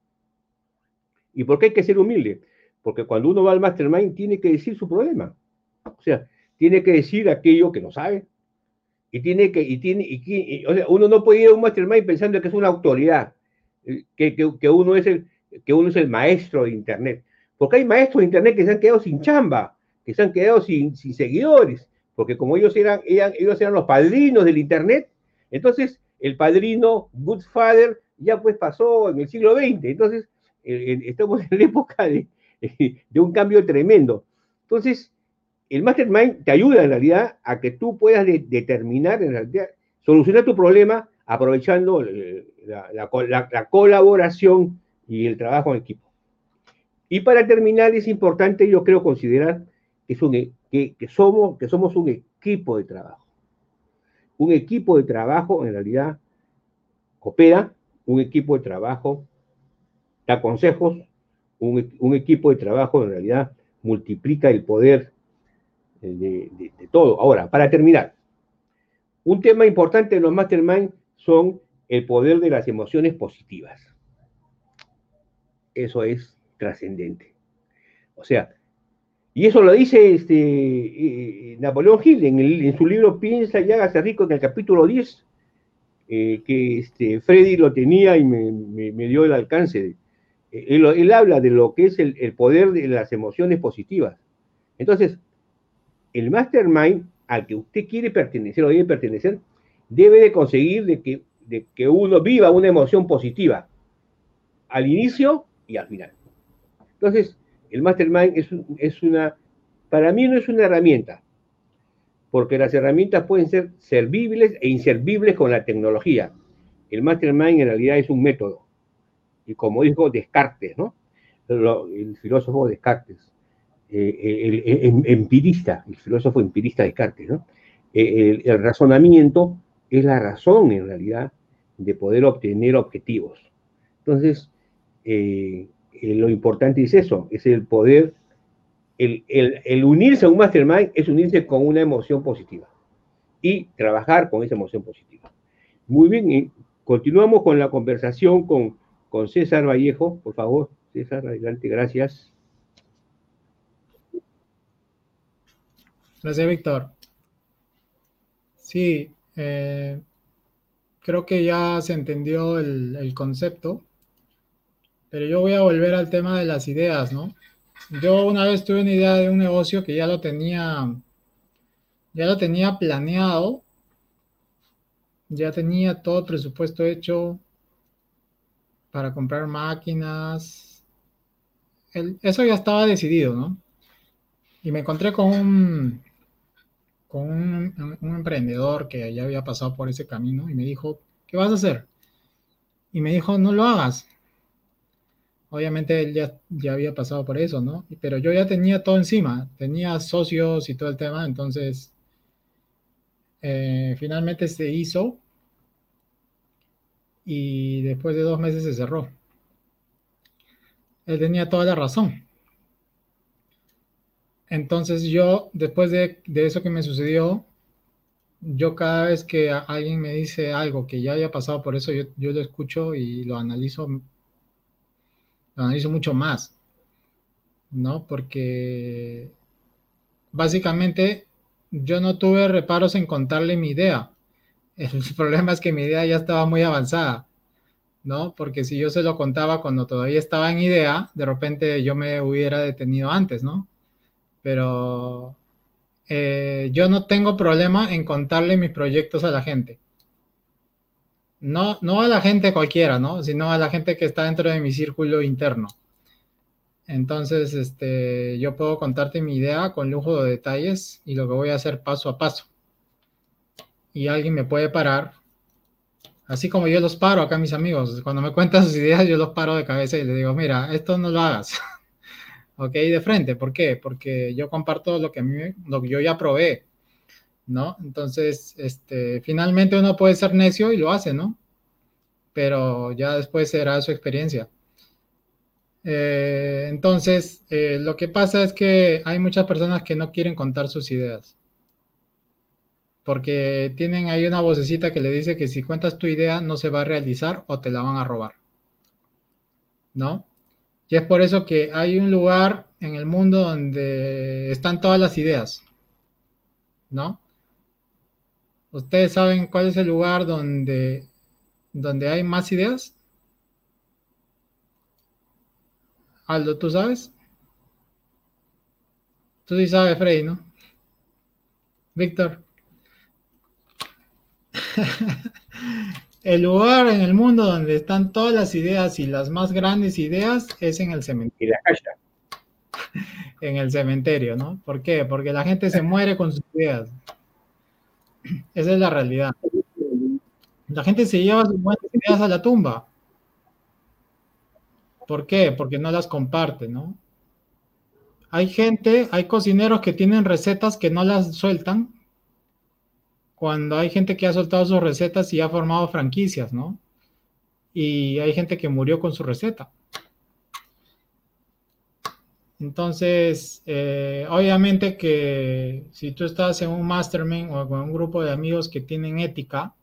¿Y por qué hay que ser humilde? Porque cuando uno va al mastermind tiene que decir su problema. O sea, tiene que decir aquello que no sabe. Y tiene que, y tiene, y, o sea, uno no puede ir a un mastermind pensando que es una autoridad, eh, que, que, que, uno es el, que uno es el maestro de Internet. Porque hay maestros de Internet que se han quedado sin chamba que se han quedado sin, seguidores, porque como ellos eran, ellos eran los padrinos del Internet, entonces el padrino Good Father ya pues pasó en el siglo XX, entonces estamos en la época de, de un cambio tremendo. Entonces, el Mastermind te ayuda en realidad a que tú puedas determinar, solucionar tu problema aprovechando la, la, colaboración y el trabajo en equipo. Y para terminar, es importante, yo creo, considerar que, que, somos, un equipo de trabajo. Un equipo de trabajo en realidad coopera, un equipo de trabajo da consejos, un equipo de trabajo en realidad multiplica el poder de, de, todo. Ahora, para terminar, un tema importante de los mastermind son el poder de las emociones positivas. Eso es trascendente. O sea, y eso lo dice este, eh, Napoleón Hill en, su libro Piensa y hágase rico en el capítulo 10, eh, que este, Freddy lo tenía y me, dio el alcance. Eh, él, habla de lo que es el, poder de las emociones positivas. Entonces, el mastermind al que usted quiere pertenecer o debe pertenecer, debe de conseguir de que, uno viva una emoción positiva al inicio y al final. Entonces, el mastermind es, es una, para mí no es una herramienta, porque las herramientas pueden ser servibles e inservibles con la tecnología. El mastermind en realidad es un método. Y como dijo Descartes, ¿no? el filósofo Descartes, eh, el, empirista, el filósofo empirista Descartes, ¿no? Eh, el, razonamiento es la razón en realidad de poder obtener objetivos. Entonces, eh, lo importante es eso, es el poder, el, el, unirse a un mastermind es unirse con una emoción positiva y trabajar con esa emoción positiva. Muy bien, continuamos con la conversación con, con César Vallejo, por favor. César, adelante, gracias. Gracias, Víctor. Sí, eh, creo que ya se entendió el, concepto, pero yo voy a volver al tema de las ideas, ¿no? Yo una vez tuve una idea de un negocio que ya lo tenía, ya lo tenía planeado, ya tenía todo el presupuesto hecho para comprar máquinas, eso ya estaba decidido, ¿no? Y me encontré con un, con un, emprendedor que ya había pasado por ese camino y me dijo, ¿qué vas a hacer? Y me dijo, no lo hagas. Obviamente él ya, ya había pasado por eso, ¿no? Pero yo ya tenía todo encima, tenía socios y todo el tema, entonces eh, finalmente se hizo y después de dos meses se cerró. Él tenía toda la razón. Entonces yo, después de, eso que me sucedió, yo cada vez que alguien me dice algo que ya haya pasado por eso, yo, lo escucho y lo analizo, lo analizo mucho más, ¿no? Porque básicamente yo no tuve reparos en contarle mi idea. El problema es que mi idea ya estaba muy avanzada, ¿no? Porque si yo se lo contaba cuando todavía estaba en idea, de repente yo me hubiera detenido antes, ¿no? Pero eh, yo no tengo problema en contarle mis proyectos a la gente. No, no a la gente cualquiera, ¿no? Sino a la gente que está dentro de mi círculo interno. Entonces, este, yo puedo contarte mi idea con lujo de detalles y lo que voy a hacer paso a paso. Y alguien me puede parar, así como yo los paro acá, mis amigos. Cuando me cuentan sus ideas, yo los paro de cabeza y les digo, mira, esto no lo hagas. ¿ok? De frente, ¿por qué? Porque yo comparto lo que, a mí, lo que yo ya probé, ¿no? Entonces, este, finalmente uno puede ser necio y lo hace, ¿no? Pero ya después será su experiencia. Eh, entonces, eh, lo que pasa es que hay muchas personas que no quieren contar sus ideas. Porque tienen ahí una vocecita que le dice que si cuentas tu idea no se va a realizar o te la van a robar. ¿No? Y es por eso que hay un lugar en el mundo donde están todas las ideas, ¿no? ¿Ustedes saben cuál es el lugar donde, donde hay más ideas? Aldo, ¿tú sabes? Tú sí sabes, Freddy, ¿no? Víctor. El lugar en el mundo donde están todas las ideas y las más grandes ideas es en el cementerio. En el cementerio, ¿no? ¿Por qué? Porque la gente se muere con sus ideas. Esa es la realidad. La gente se lleva sus buenas ideas a la tumba. ¿Por qué? Porque no las comparte, ¿no? Hay gente, hay cocineros que tienen recetas que no las sueltan cuando hay gente que ha soltado sus recetas y ha formado franquicias, ¿no? Y hay gente que murió con su receta. Entonces, eh, obviamente que si tú estás en un mastermind o con un grupo de amigos que tienen ética,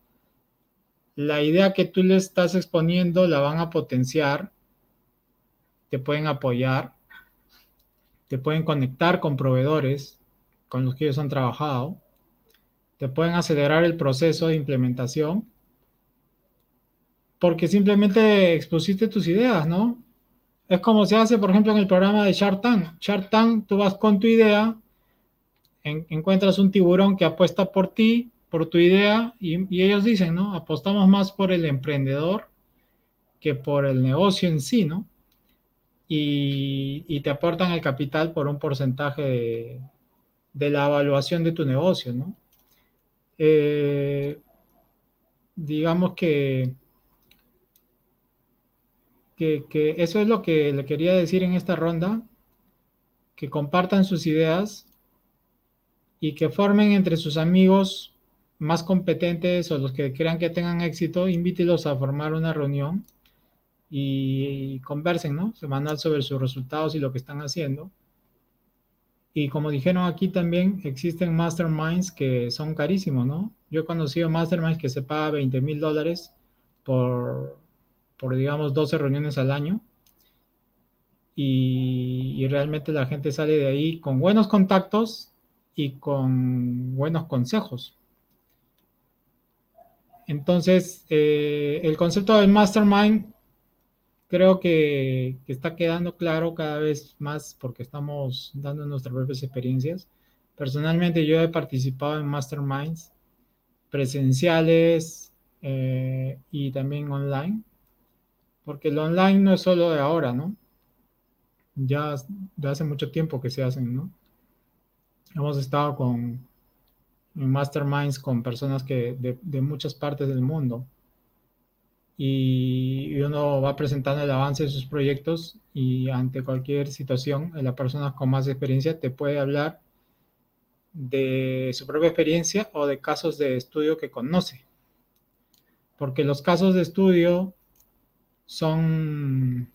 la idea que tú le estás exponiendo la van a potenciar, te pueden apoyar, te pueden conectar con proveedores con los que ellos han trabajado, te pueden acelerar el proceso de implementación, porque simplemente expusiste tus ideas, ¿no? Es como se hace, por ejemplo, en el programa de Shark Tank. Shark Tank, tú vas con tu idea, encuentras un tiburón que apuesta por ti, por tu idea, y, ellos dicen, ¿no? Apostamos más por el emprendedor que por el negocio en sí, ¿no? Y, te aportan el capital por un porcentaje de, la evaluación de tu negocio, ¿no? Eh, digamos que que, eso es lo que le quería decir en esta ronda, que compartan sus ideas y que formen entre sus amigos más competentes o los que crean que tengan éxito, invítelos a formar una reunión y, conversen, ¿no? Semanal sobre sus resultados y lo que están haciendo. Y como dijeron aquí también, existen masterminds que son carísimos, ¿no? Yo he conocido masterminds que se paga 20 mil dólares por, por digamos 12 reuniones al año. Y, realmente la gente sale de ahí con buenos contactos y con buenos consejos. Entonces, eh, el concepto del mastermind creo que, está quedando claro cada vez más porque estamos dando nuestras propias experiencias. Personalmente yo he participado en masterminds presenciales eh, y también online porque el online no es solo de ahora, ¿no? Ya hace mucho tiempo que se hacen, ¿no? Hemos estado con masterminds con personas que de, muchas partes del mundo y, uno va presentando el avance de sus proyectos y ante cualquier situación la persona con más experiencia te puede hablar de su propia experiencia o de casos de estudio que conoce porque los casos de estudio son,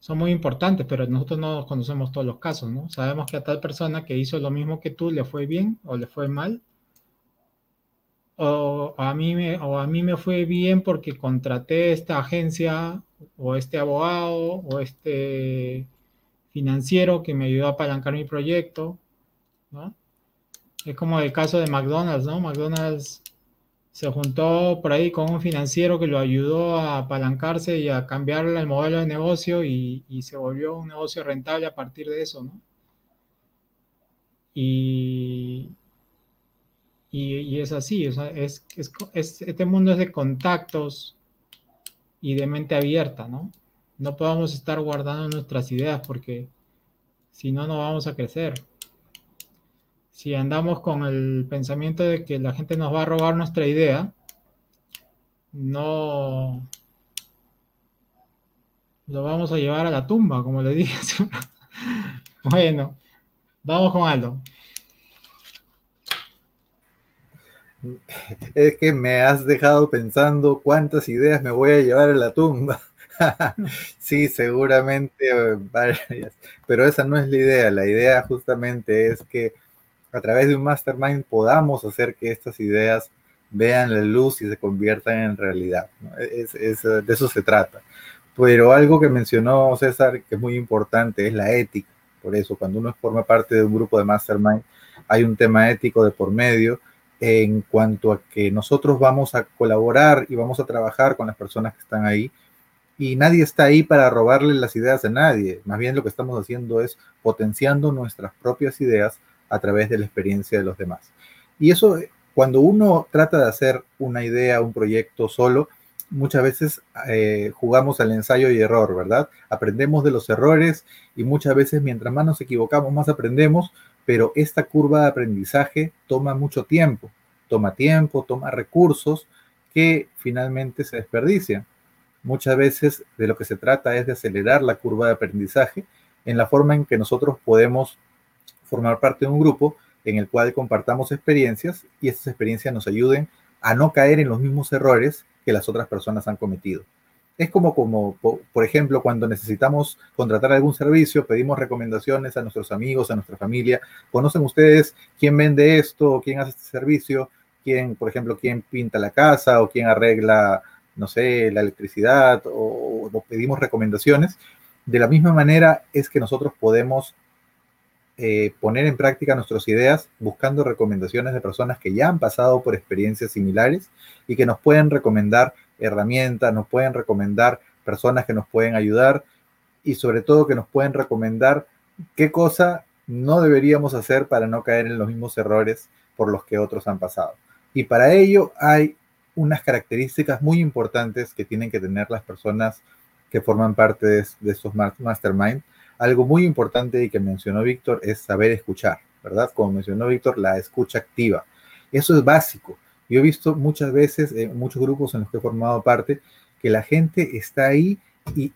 son muy importantes, pero nosotros no conocemos todos los casos, ¿no? Sabemos que a tal persona que hizo lo mismo que tú le fue bien o le fue mal. O a, mí me, o a mí me fue bien porque contraté esta agencia o este abogado o este financiero que me ayudó a apalancar mi proyecto, ¿no? Es como el caso de McDonald's, ¿no? McDonald's se juntó por ahí con un financiero que lo ayudó a apalancarse y a cambiar el modelo de negocio y, se volvió un negocio rentable a partir de eso, ¿no? Y, y, es así, es, este mundo es de contactos y de mente abierta, ¿no? No podemos estar guardando nuestras ideas porque si no, no vamos a crecer si andamos con el pensamiento de que la gente nos va a robar nuestra idea, no lo vamos a llevar a la tumba, como le dije. bueno, vamos con Aldo. Es que me has dejado pensando cuántas ideas me voy a llevar a la tumba. sí, seguramente varias, pero esa no es la idea. La idea justamente es que a través de un mastermind podamos hacer que estas ideas vean la luz y se conviertan en realidad. Es, de eso se trata. Pero algo que mencionó César que es muy importante es la ética. Por eso, cuando uno forma parte de un grupo de mastermind, hay un tema ético de por medio en cuanto a que nosotros vamos a colaborar y vamos a trabajar con las personas que están ahí y nadie está ahí para robarle las ideas a nadie. Más bien lo que estamos haciendo es potenciando nuestras propias ideas a través de la experiencia de los demás. Y eso, cuando uno trata de hacer una idea, un proyecto solo, muchas veces eh, jugamos al ensayo y error, ¿verdad? Aprendemos de los errores y muchas veces mientras más nos equivocamos, más aprendemos, pero esta curva de aprendizaje toma mucho tiempo, toma tiempo, toma recursos que finalmente se desperdician. Muchas veces de lo que se trata es de acelerar la curva de aprendizaje en la forma en que nosotros podemos formar parte de un grupo en el cual compartamos experiencias y estas experiencias nos ayuden a no caer en los mismos errores que las otras personas han cometido. Es como, como, por ejemplo, cuando necesitamos contratar algún servicio, pedimos recomendaciones a nuestros amigos, a nuestra familia. ¿Conocen ustedes quién vende esto, quién hace este servicio? ¿Quién, por ejemplo, quién pinta la casa o quién arregla, no sé, la electricidad? O, pedimos recomendaciones. De la misma manera es que nosotros podemos eh, poner en práctica nuestras ideas buscando recomendaciones de personas que ya han pasado por experiencias similares y que nos pueden recomendar herramientas, nos pueden recomendar personas que nos pueden ayudar y sobre todo que nos pueden recomendar qué cosa no deberíamos hacer para no caer en los mismos errores por los que otros han pasado. Y para ello hay unas características muy importantes que tienen que tener las personas que forman parte de, de estos mastermind algo muy importante y que mencionó Víctor es saber escuchar, ¿verdad? Como mencionó Víctor, la escucha activa. Eso es básico. Yo he visto muchas veces en muchos grupos en los que he formado parte que la gente está ahí y,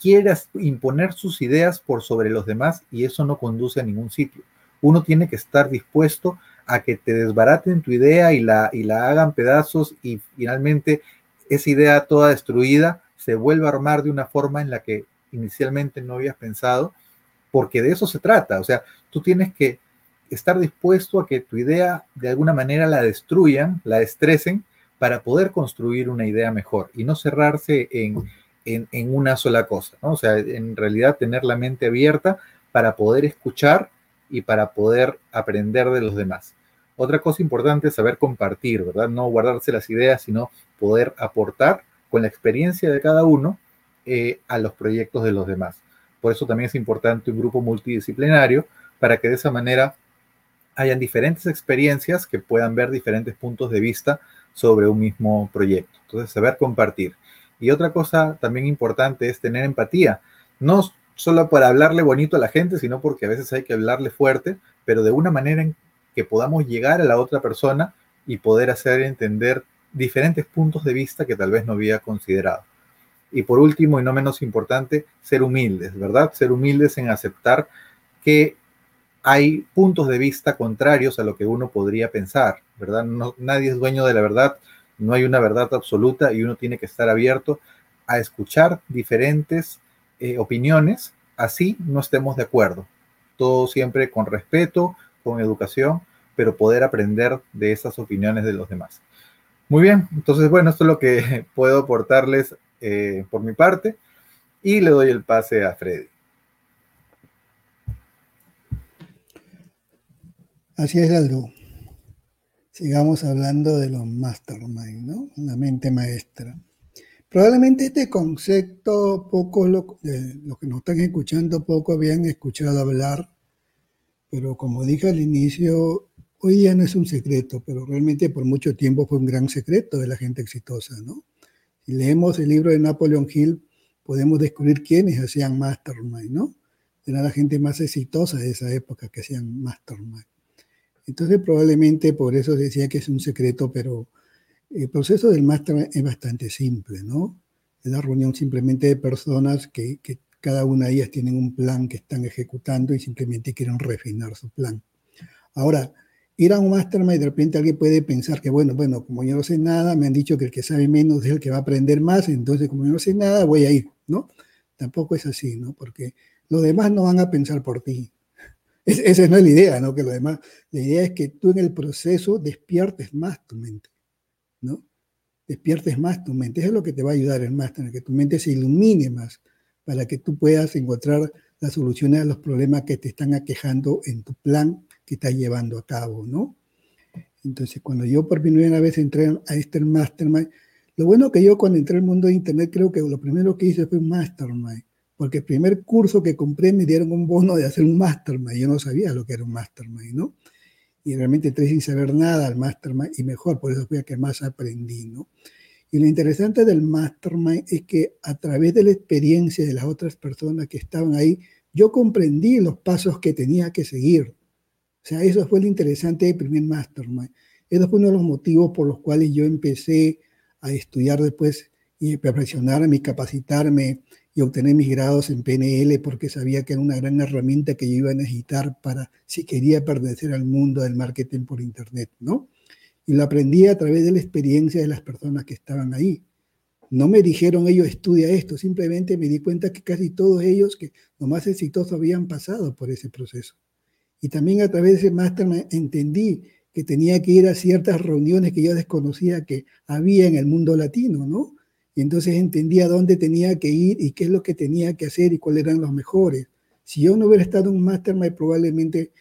quiere imponer sus ideas por sobre los demás y eso no conduce a ningún sitio. Uno tiene que estar dispuesto a que te desbaraten tu idea y la, y la hagan pedazos y finalmente esa idea toda destruida se vuelva a armar de una forma en la que inicialmente no habías pensado, porque de eso se trata. O sea, tú tienes que estar dispuesto a que tu idea de alguna manera la destruyan, la estresen, para poder construir una idea mejor y no cerrarse en, en, una sola cosa, ¿no? O sea, en realidad tener la mente abierta para poder escuchar y para poder aprender de los demás. Otra cosa importante es saber compartir, ¿verdad? No guardarse las ideas, sino poder aportar con la experiencia de cada uno eh, a los proyectos de los demás. Por eso también es importante un grupo multidisciplinario para que de esa manera hayan diferentes experiencias que puedan ver diferentes puntos de vista sobre un mismo proyecto. Entonces, saber compartir. Y otra cosa también importante es tener empatía. No solo para hablarle bonito a la gente, sino porque a veces hay que hablarle fuerte, pero de una manera en que podamos llegar a la otra persona y poder hacer entender diferentes puntos de vista que tal vez no había considerado. Y por último, y no menos importante, ser humildes, ¿verdad? Ser humildes en aceptar que hay puntos de vista contrarios a lo que uno podría pensar, ¿verdad? No, nadie es dueño de la verdad, no hay una verdad absoluta y uno tiene que estar abierto a escuchar diferentes eh, opiniones, así no estemos de acuerdo. Todo siempre con respeto, con educación, pero poder aprender de esas opiniones de los demás. Muy bien, entonces bueno, esto es lo que puedo aportarles eh, por mi parte y le doy el pase a Freddy. Así es, Aldo. Sigamos hablando de los mastermind, ¿no? La mente maestra. Probablemente este concepto, pocos lo, los que nos están escuchando, poco habían escuchado hablar, pero como dije al inicio, hoy ya no es un secreto, pero realmente por mucho tiempo fue un gran secreto de la gente exitosa, ¿no? Si leemos el libro de Napoleon Hill, podemos descubrir quiénes hacían mastermind, ¿no? Era la gente más exitosa de esa época que hacían mastermind. Entonces, probablemente por eso decía que es un secreto, pero el proceso del mastermind es bastante simple, ¿no? Es la reunión simplemente de personas que, que cada una de ellas tienen un plan que están ejecutando y simplemente quieren refinar su plan. Ahora, ir a un mastermind, de repente alguien puede pensar que, bueno, bueno, como yo no sé nada, me han dicho que el que sabe menos es el que va a aprender más, entonces como yo no sé nada, voy a ir, ¿no? Tampoco es así, ¿no? Porque los demás no van a pensar por ti. Esa no es la idea, ¿no? Que los demás, la idea es que tú en el proceso despiertes más tu mente, ¿no? Despiertes más tu mente. Eso es lo que te va a ayudar el máster, que tu mente se ilumine más para que tú puedas encontrar las soluciones a los problemas que te están aquejando en tu plan que está llevando a cabo, ¿no? Entonces, cuando yo por primera vez entré a este mastermind, lo bueno que yo cuando entré al mundo de Internet, creo que lo primero que hice fue un mastermind, porque el primer curso que compré me dieron un bono de hacer un mastermind, yo no sabía lo que era un mastermind, ¿no? Y realmente entré sin saber nada al mastermind y mejor, por eso fue que más aprendí, ¿no? Y lo interesante del mastermind es que a través de la experiencia de las otras personas que estaban ahí, yo comprendí los pasos que tenía que seguir. O sea, eso fue lo interesante del primer mastermind. Eso fue uno de los motivos por los cuales yo empecé a estudiar después y perfeccionarme y capacitarme y obtener mis grados en PNL porque sabía que era una gran herramienta que yo iba a necesitar para si quería pertenecer al mundo del marketing por internet, ¿no? Y lo aprendí a través de la experiencia de las personas que estaban ahí. No me dijeron ellos estudia esto, simplemente me di cuenta que casi todos ellos que lo más exitosos habían pasado por ese proceso. Y también a través de ese máster entendí que tenía que ir a ciertas reuniones que yo desconocía que había en el mundo latino, ¿no? Y entonces entendía dónde tenía que ir y qué es lo que tenía que hacer y cuáles eran los mejores. Si yo no hubiera estado en un mastermind, probablemente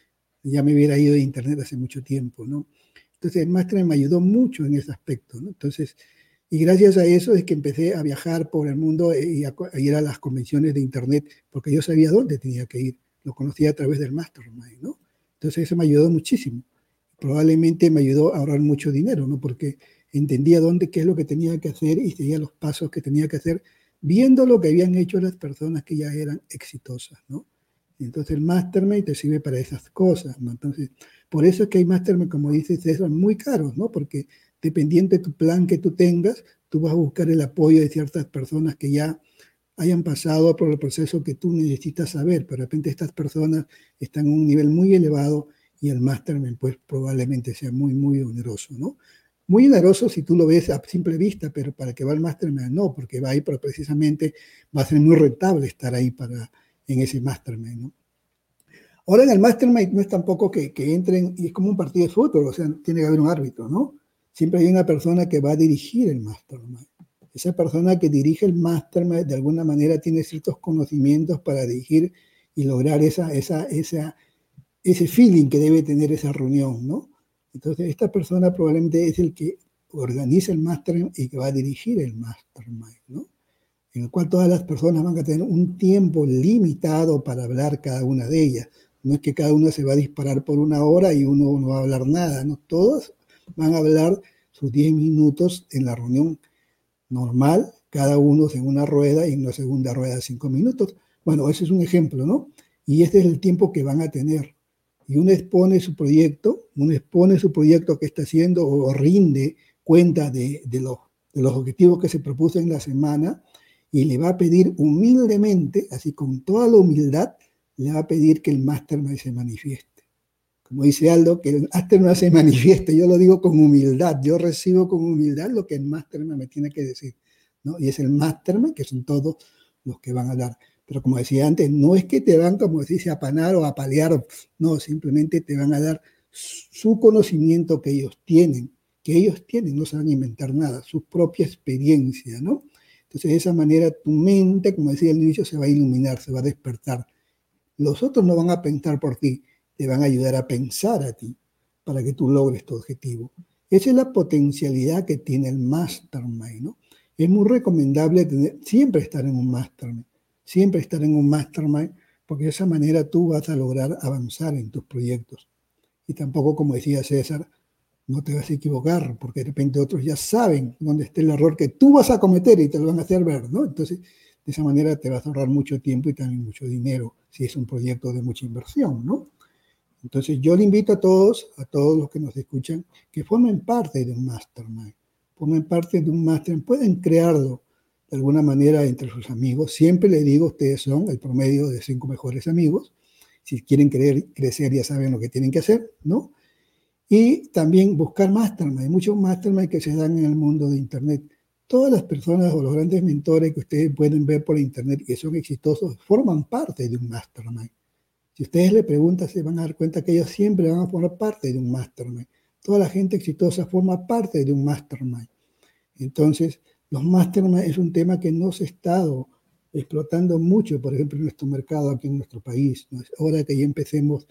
ya me hubiera ido de internet hace mucho tiempo, ¿no? Entonces el mastermind me ayudó mucho en ese aspecto. Entonces, y gracias a eso es que empecé a viajar por el mundo y a, ir a las convenciones de internet, porque yo sabía dónde tenía que ir, lo conocía a través del mastermind, ¿no? Entonces eso me ayudó muchísimo. Probablemente me ayudó a ahorrar mucho dinero, ¿no? Porque entendía dónde, qué es lo que tenía que hacer y seguía los pasos que tenía que hacer, viendo lo que habían hecho las personas que ya eran exitosas, ¿no? Entonces el mastermind te sirve para esas cosas, ¿no? Entonces, por eso es que hay mastermind, como dices, son muy caros, ¿no? Porque dependiendo de tu plan que tú tengas, tú vas a buscar el apoyo de ciertas personas que ya hayan pasado por el proceso que tú necesitas saber, pero de repente estas personas están en un nivel muy elevado y el mastermind pues probablemente sea muy, muy oneroso, ¿no? Muy oneroso si tú lo ves a simple vista, pero para que va el mastermind no, porque va ahí, pero precisamente va a ser muy rentable estar ahí para, en ese mastermind. ¿no? Ahora en el mastermind no es tampoco que, entren, y es como un partido de fútbol, o sea, tiene que haber un árbitro, ¿no? Siempre hay una persona que va a dirigir el mastermind. Esa persona que dirige el mastermind de alguna manera tiene ciertos conocimientos para dirigir y lograr ese feeling que debe tener esa reunión, ¿no? Entonces, esta persona probablemente es el que organiza el mastermind y que va a dirigir el mastermind, ¿no? En el cual todas las personas van a tener un tiempo limitado para hablar cada una de ellas. No es que cada una se va a disparar por una hora y uno no va a hablar nada, ¿no? Todos van a hablar sus 10 minutos en la reunión normal, cada uno en una rueda y en la segunda rueda 5 minutos. Bueno, ese es un ejemplo, ¿no? Y este es el tiempo que van a tener y uno expone su proyecto, uno expone su proyecto que está haciendo o rinde cuenta de, los, objetivos que se propuso en la semana y le va a pedir humildemente, así con toda la humildad, le va a pedir que el mastermind se manifieste. Como dice Aldo, que el mastermind se manifieste, yo lo digo con humildad, yo recibo con humildad lo que el mastermind me tiene que decir, ¿no? Y es el mastermind, que son todos los que van a dar. Pero como decía antes, no es que te van, como decís, a panar o a paliar, no, simplemente te van a dar su conocimiento que ellos tienen, que ellos tienen, no se van a inventar nada, su propia experiencia, ¿no? Entonces, de esa manera tu mente, como decía el inicio, se va a iluminar, se va a despertar. Los otros no van a pensar por ti, te van a ayudar a pensar a ti para que tú logres tu objetivo. Esa es la potencialidad que tiene el mastermind, ¿no? Es muy recomendable tener, siempre estar en un mastermind siempre estar en un mastermind, porque de esa manera tú vas a lograr avanzar en tus proyectos. Y tampoco, como decía César, no te vas a equivocar, porque de repente otros ya saben dónde está el error que tú vas a cometer y te lo van a hacer ver, ¿no? Entonces, de esa manera te vas a ahorrar mucho tiempo y también mucho dinero, si es un proyecto de mucha inversión, ¿no? Entonces, yo le invito a todos, a todos los que nos escuchan, que formen parte de un mastermind, formen parte de un mastermind, pueden crearlo, de alguna manera entre sus amigos. Siempre le digo, ustedes son el promedio de cinco mejores amigos. Si quieren crecer, ya saben lo que tienen que hacer, ¿no? Y también buscar mastermind. Hay muchos mastermind que se dan en el mundo de Internet. Todas las personas o los grandes mentores que ustedes pueden ver por Internet que son exitosos forman parte de un mastermind. Si ustedes le preguntan, se van a dar cuenta que ellos siempre van a formar parte de un mastermind. Toda la gente exitosa forma parte de un mastermind. Entonces, los mastermind es un tema que no se ha estado explotando mucho, por ejemplo, en nuestro mercado, aquí en nuestro país. ¿no? Es hora que ya empecemos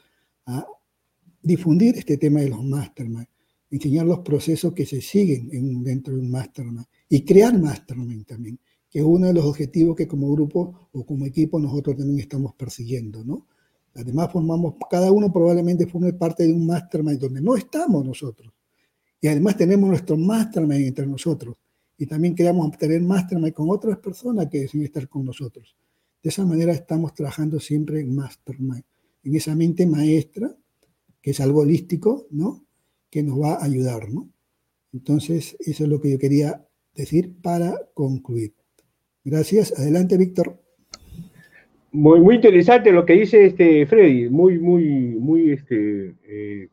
a difundir este tema de los mastermind, enseñar los procesos que se siguen en, dentro de un mastermind y crear mastermind también, que es uno de los objetivos que como grupo o como equipo nosotros también estamos persiguiendo, ¿no? Además formamos, cada uno probablemente forme parte de un mastermind donde no estamos nosotros. Y además tenemos nuestro mastermind entre nosotros y también queremos obtener mastermind con otras personas que deciden estar con nosotros. De esa manera estamos trabajando siempre en mastermind, en esa mente maestra, que es algo holístico, ¿no? Que nos va a ayudar, ¿no? Entonces, eso es lo que yo quería decir para concluir. Gracias. Adelante, Víctor. Muy, muy interesante lo que dice este Freddy, muy, muy, muy este, eh,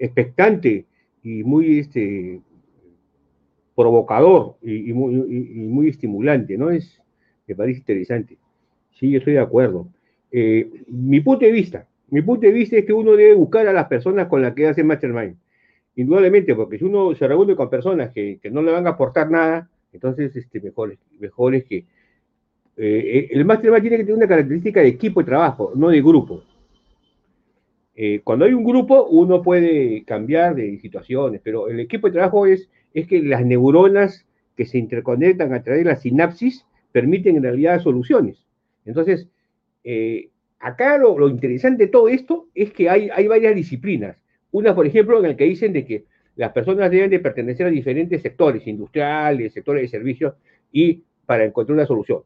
expectante y muy este, provocador y, muy, estimulante, ¿no? Es, me parece interesante. Sí, yo estoy de acuerdo. Eh, mi punto de vista, mi punto de vista es que uno debe buscar a las personas con las que hace Mastermind. Indudablemente, porque si uno se reúne con personas que, no le van a aportar nada, entonces este, mejor, mejor es que... Eh, el Mastermind tiene que tener una característica de equipo de trabajo, no de grupo. Eh, cuando hay un grupo, uno puede cambiar de situaciones, pero el equipo de trabajo es, es que las neuronas que se interconectan a través de la sinapsis permiten en realidad soluciones. Entonces, eh, acá lo, interesante de todo esto es que hay, varias disciplinas. Una, por ejemplo, en el que dicen de que las personas deben de pertenecer a diferentes sectores, industriales, sectores de servicios, y para encontrar una solución.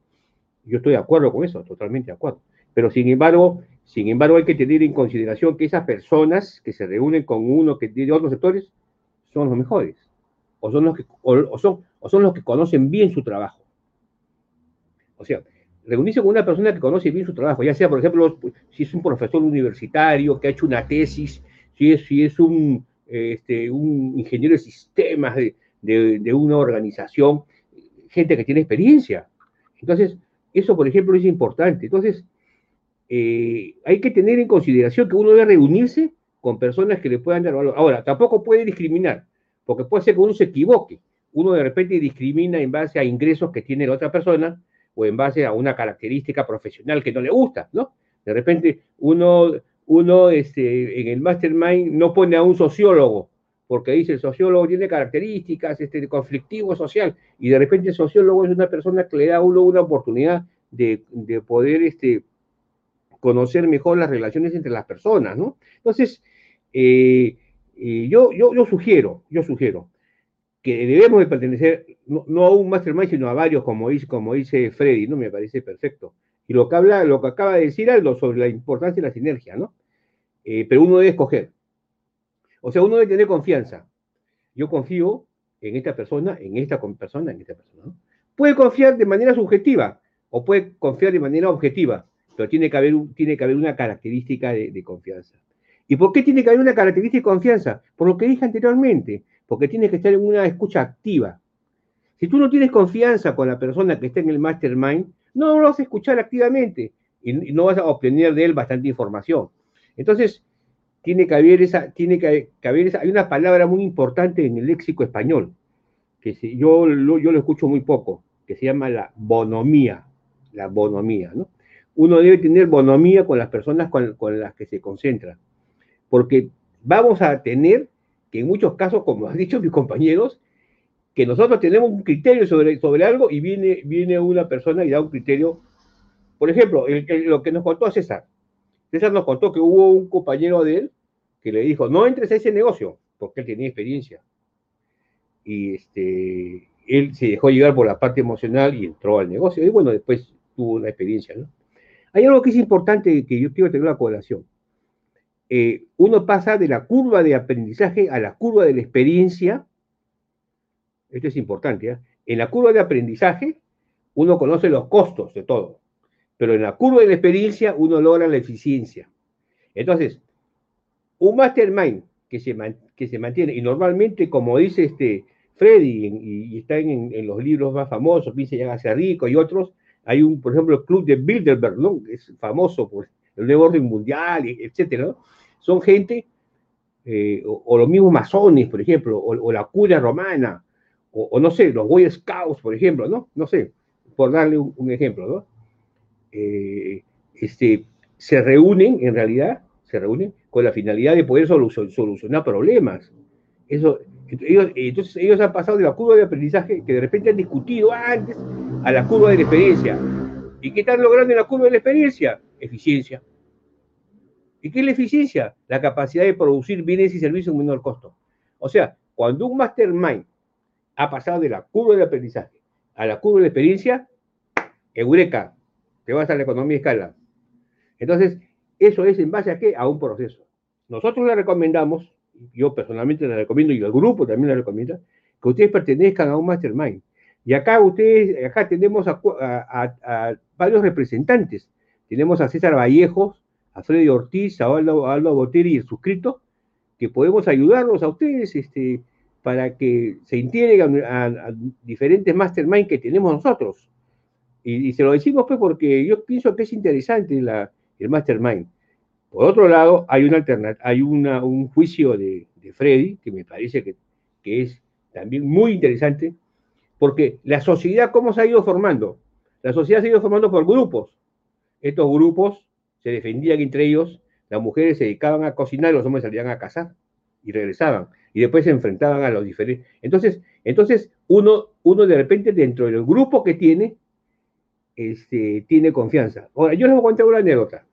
Yo estoy de acuerdo con eso, totalmente de acuerdo. Pero sin embargo, sin embargo, hay que tener en consideración que esas personas que se reúnen con uno que tiene otros sectores son los mejores, o son los que, son, o son los que conocen bien su trabajo. O sea, reunirse con una persona que conoce bien su trabajo, ya sea, por ejemplo, si es un profesor universitario que ha hecho una tesis, si es, si es un, este, un ingeniero de sistemas de, de una organización, gente que tiene experiencia. Entonces, eso, por ejemplo, es importante. Entonces, eh, hay que tener en consideración que uno debe reunirse con personas que le puedan dar valor. Ahora, tampoco puede discriminar, porque puede ser que uno se equivoque. Uno de repente discrimina en base a ingresos que tiene la otra persona o en base a una característica profesional que no le gusta, ¿no? De repente uno, uno este, en el mastermind no pone a un sociólogo, porque dice el sociólogo tiene características este, conflictivo social, y de repente el sociólogo es una persona que le da a uno una oportunidad de, de poder este, conocer mejor las relaciones entre las personas, ¿no? Entonces, eh, yo, sugiero, yo sugiero que debemos de pertenecer no, a un mastermind, sino a varios, como dice, Freddy, ¿no? Me parece perfecto. Y lo que, habla, lo que acaba de decir Aldo sobre la importancia de la sinergia, ¿no? Eh, pero uno debe escoger. O sea, uno debe tener confianza. Yo confío en esta persona, en esta persona, en esta persona. Puede confiar de manera subjetiva o puede confiar de manera objetiva pero tiene que haber una característica de, confianza. ¿Y por qué tiene que haber una característica de confianza? Por lo que dije anteriormente, porque tiene que estar en una escucha activa. Si tú no tienes confianza con la persona que está en el mastermind, no lo vas a escuchar activamente y no vas a obtener de él bastante información. Entonces, tiene que haber esa, tiene que, hay una palabra muy importante en el léxico español, que yo, yo lo escucho muy poco, que se llama la bonomía, la bonomía, ¿no? uno debe tener bonomía con las personas con, las que se concentra, porque vamos a tener que en muchos casos, como han dicho mis compañeros, que nosotros tenemos un criterio sobre, sobre algo y viene, viene una persona y da un criterio. Por ejemplo, lo que nos contó César. César nos contó que hubo un compañero de él que le dijo, no entres a ese negocio, porque él tenía experiencia. Y este, él se dejó llegar por la parte emocional y entró al negocio. Y bueno, después tuvo una experiencia, ¿no? Hay algo que es importante que yo quiero tener una colación. Eh, uno pasa de la curva de aprendizaje a la curva de la experiencia. Esto es importante. ¿eh? En la curva de aprendizaje, uno conoce los costos de todo, pero en la curva de la experiencia, uno logra la eficiencia. Entonces, un mastermind que se, que se mantiene, y normalmente, como dice este Freddy, y, está en, los libros más famosos, y hágase rico y otros, hay un, por ejemplo, el club de Bilderberg, ¿no? Es famoso por el nuevo orden mundial, etcétera, Son gente, eh, o, los mismos masones, por ejemplo, o, la curia romana, o, no sé, los Boy Scouts, por ejemplo, ¿no? No sé, por darle un, ejemplo, ¿no? Eh, este, se reúnen, en realidad, se reúnen con la finalidad de poder solucionar problemas. Eso, entonces ellos han pasado de la curva de aprendizaje que de repente han discutido antes a la curva de la experiencia. ¿Y qué están logrando en la curva de la experiencia? Eficiencia. ¿Y qué es la eficiencia? La capacidad de producir bienes y servicios a menor costo. O sea, cuando un mastermind ha pasado de la curva de aprendizaje a la curva de la experiencia, eureka, te vas a la economía de escala. Entonces, eso es en base a qué? A un proceso. Nosotros le recomendamos yo personalmente les recomiendo, y el grupo también les recomienda, que ustedes pertenezcan a un mastermind. Y acá ustedes, acá tenemos a, varios representantes. Tenemos a César Vallejos, a Freddy Ortiz, a Aldo, Aldo Boteri y el suscrito, que podemos ayudarlos a ustedes este, para que se integren a, diferentes mastermind que tenemos nosotros. Y, se lo decimos pues porque yo pienso que es interesante el mastermind. Por otro lado, hay una hay una, un juicio de, Freddy que me parece que, que es también muy interesante, porque la sociedad, ¿cómo se ha ido formando? La sociedad se ha ido formando por grupos. Estos grupos se defendían entre ellos, las mujeres se dedicaban a cocinar, los hombres salían a cazar y regresaban. Y después se enfrentaban a los diferentes. Entonces, entonces uno, uno de repente dentro del grupo que tiene, este, tiene confianza. Ahora, yo les voy a contar una anécdota.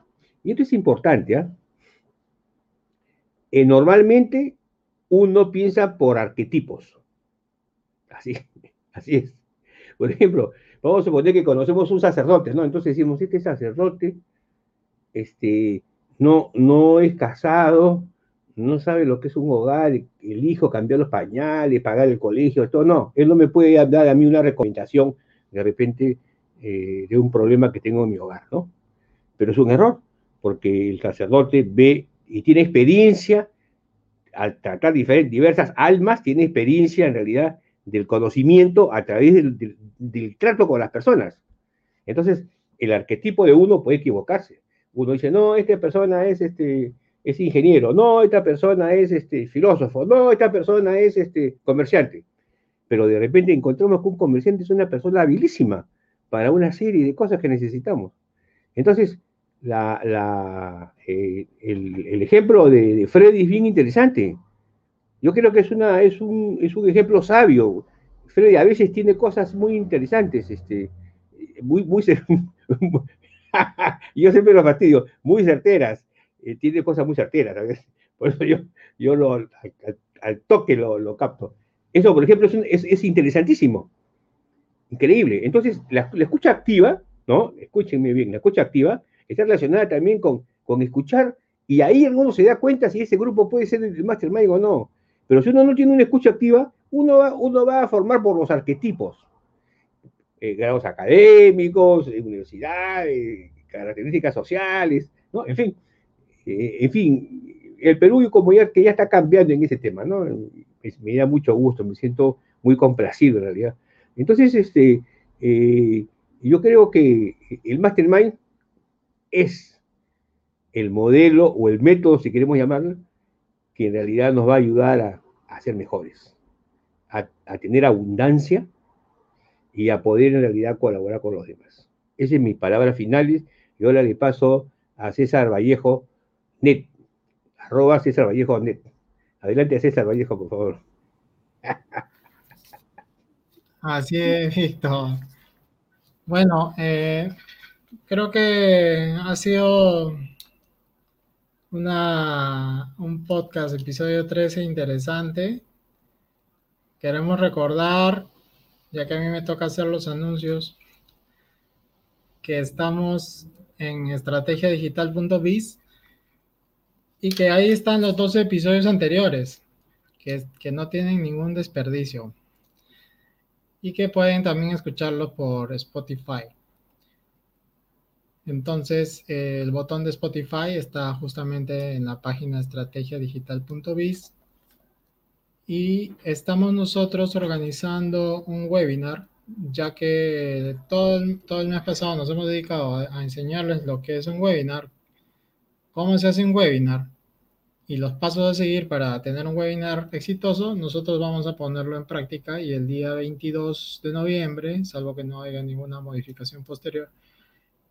Y esto es importante. ¿ah? Eh, normalmente uno piensa por arquetipos. Así, así es. Por ejemplo, vamos a suponer que conocemos un sacerdote, ¿no? Entonces decimos, este sacerdote este, no, no es casado, no sabe lo que es un hogar, el hijo cambiar los pañales, pagar el colegio, todo, no, él no me puede dar a mí una recomendación de repente eh, de un problema que tengo en mi hogar, ¿no? Pero es un error, porque el sacerdote ve y tiene experiencia al tratar diversas almas, tiene experiencia en realidad del conocimiento a través del, del trato con las personas. Entonces, el arquetipo de uno puede equivocarse. Uno dice, no, esta persona es este, es ingeniero, no, esta persona es este, filósofo, no, esta persona es este, comerciante. Pero de repente encontramos que un comerciante es una persona habilísima para una serie de cosas que necesitamos. Entonces, la, eh, el, ejemplo de, Freddy es bien interesante. Yo creo que es, una, es, un, es un ejemplo sabio. Freddy a veces tiene cosas muy interesantes, este, muy, muy, yo siempre lo fastidio, muy certeras. Eh, tiene cosas muy certeras, ¿sabes? Por eso yo, yo lo, al, toque lo, capto. Eso, por ejemplo, es, es, interesantísimo. Increíble. Entonces, la, escucha activa, ¿no? Escúchenme bien, la escucha activa está relacionada también con, con escuchar y ahí uno se da cuenta si ese grupo puede ser el mastermind o no. Pero si uno no tiene una escucha activa, uno uno va a formar por los arquetipos. Eh, grados académicos, universidades, características sociales, ¿no? En fin, eh, en fin, el Perú como ya, que ya está cambiando en ese tema, ¿no? me da mucho gusto, me siento muy complacido en realidad. Entonces, este, eh, yo creo que el Mastermind es el modelo o el método, si queremos llamarlo, que en realidad nos va a ayudar a, ser mejores, a, tener abundancia y a poder en realidad colaborar con los demás. Esa es mi palabra finales. Y ahora le paso a César Vallejo net, arroba César Vallejo net. Adelante César Vallejo, por favor. Así es, Víctor. Bueno, eh, creo que ha sido una, un podcast, episodio 13, interesante. Queremos recordar, ya que a mí me toca hacer los anuncios, que estamos en estrategiadigital.biz y que ahí están los dos episodios anteriores, que, que no tienen ningún desperdicio y que pueden también escucharlo por Spotify. Entonces, el botón de Spotify está justamente en la página estrategiadigital.biz y estamos nosotros organizando un webinar, ya que todo, el mes pasado nos hemos dedicado a enseñarles lo que es un webinar, cómo se hace un webinar y los pasos a seguir para tener un webinar exitoso, nosotros vamos a ponerlo en práctica y el día 22 de noviembre, salvo que no haya ninguna modificación posterior,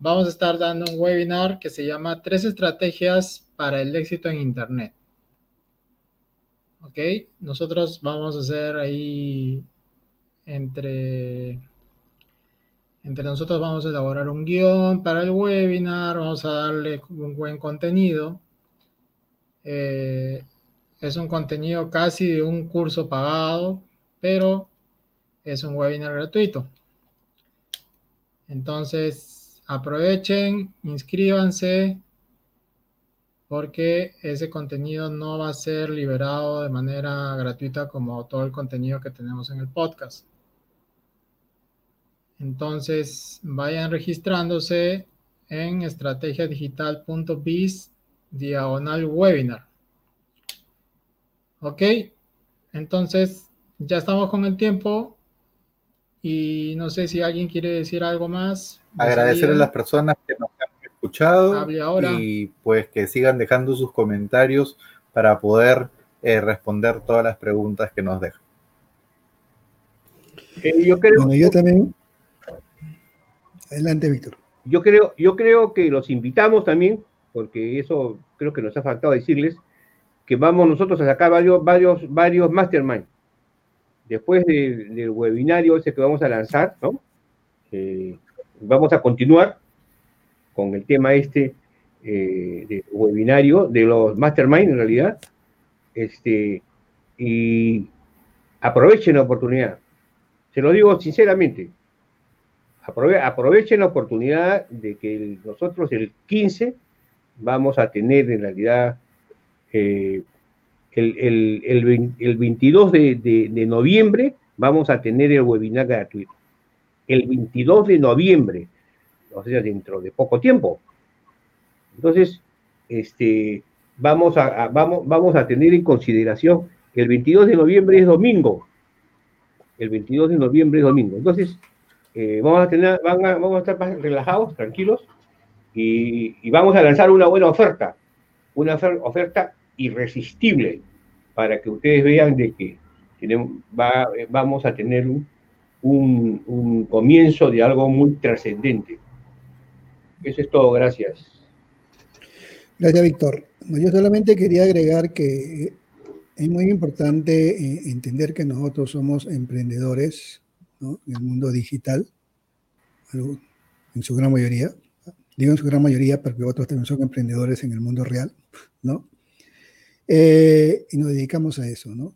vamos a estar dando un webinar que se llama Tres estrategias para el éxito en Internet. ¿Ok? Nosotros vamos a hacer ahí entre entre nosotros vamos a elaborar un guion para el webinar, vamos a darle un buen contenido. Eh, es un contenido casi de un curso pagado, pero es un webinar gratuito. Entonces, aprovechen, inscríbanse, porque ese contenido no va a ser liberado de manera gratuita como todo el contenido que tenemos en el podcast. Entonces, vayan registrándose en estrategiadigital.biz diagonal webinar. Ok, entonces ya estamos con el tiempo y no sé si alguien quiere decir algo más. Agradecer a las personas que nos y pues que sigan dejando sus comentarios para poder eh, responder todas las preguntas que nos dejan. Eh, yo creo, yo también. Adelante, Víctor. Yo creo, yo creo que los invitamos también, porque eso creo que nos ha faltado decirles, que vamos nosotros a sacar varios, varios, varios mastermind. Después del webinario ese que vamos a lanzar, ¿no? Eh, vamos a continuar con el tema este eh, de webinario de los mastermind en realidad. Este, y aprovechen la oportunidad. Se lo digo sinceramente. aprovechen la oportunidad de que nosotros el 15 vamos a tener en realidad eh, el, el, 22 de, noviembre vamos a tener el webinar gratuito. El 22 de noviembre, o sea, dentro de poco tiempo. Entonces, este, vamos, a, vamos, vamos a tener en consideración que el 22 de noviembre es domingo. El 22 de noviembre es domingo. Entonces, eh, vamos, a tener, vamos a estar más relajados, tranquilos, y, vamos a lanzar una buena oferta. Una oferta irresistible para que ustedes vean de que vamos a tener un, comienzo de algo muy trascendente. Eso es todo, gracias. Gracias, Víctor. yo solamente quería agregar que es muy importante eh, entender que nosotros somos emprendedores en el mundo digital, en su gran mayoría. Digo en su gran mayoría porque otros también son emprendedores en el mundo real, ¿no? Eh, y nos dedicamos a eso, ¿no?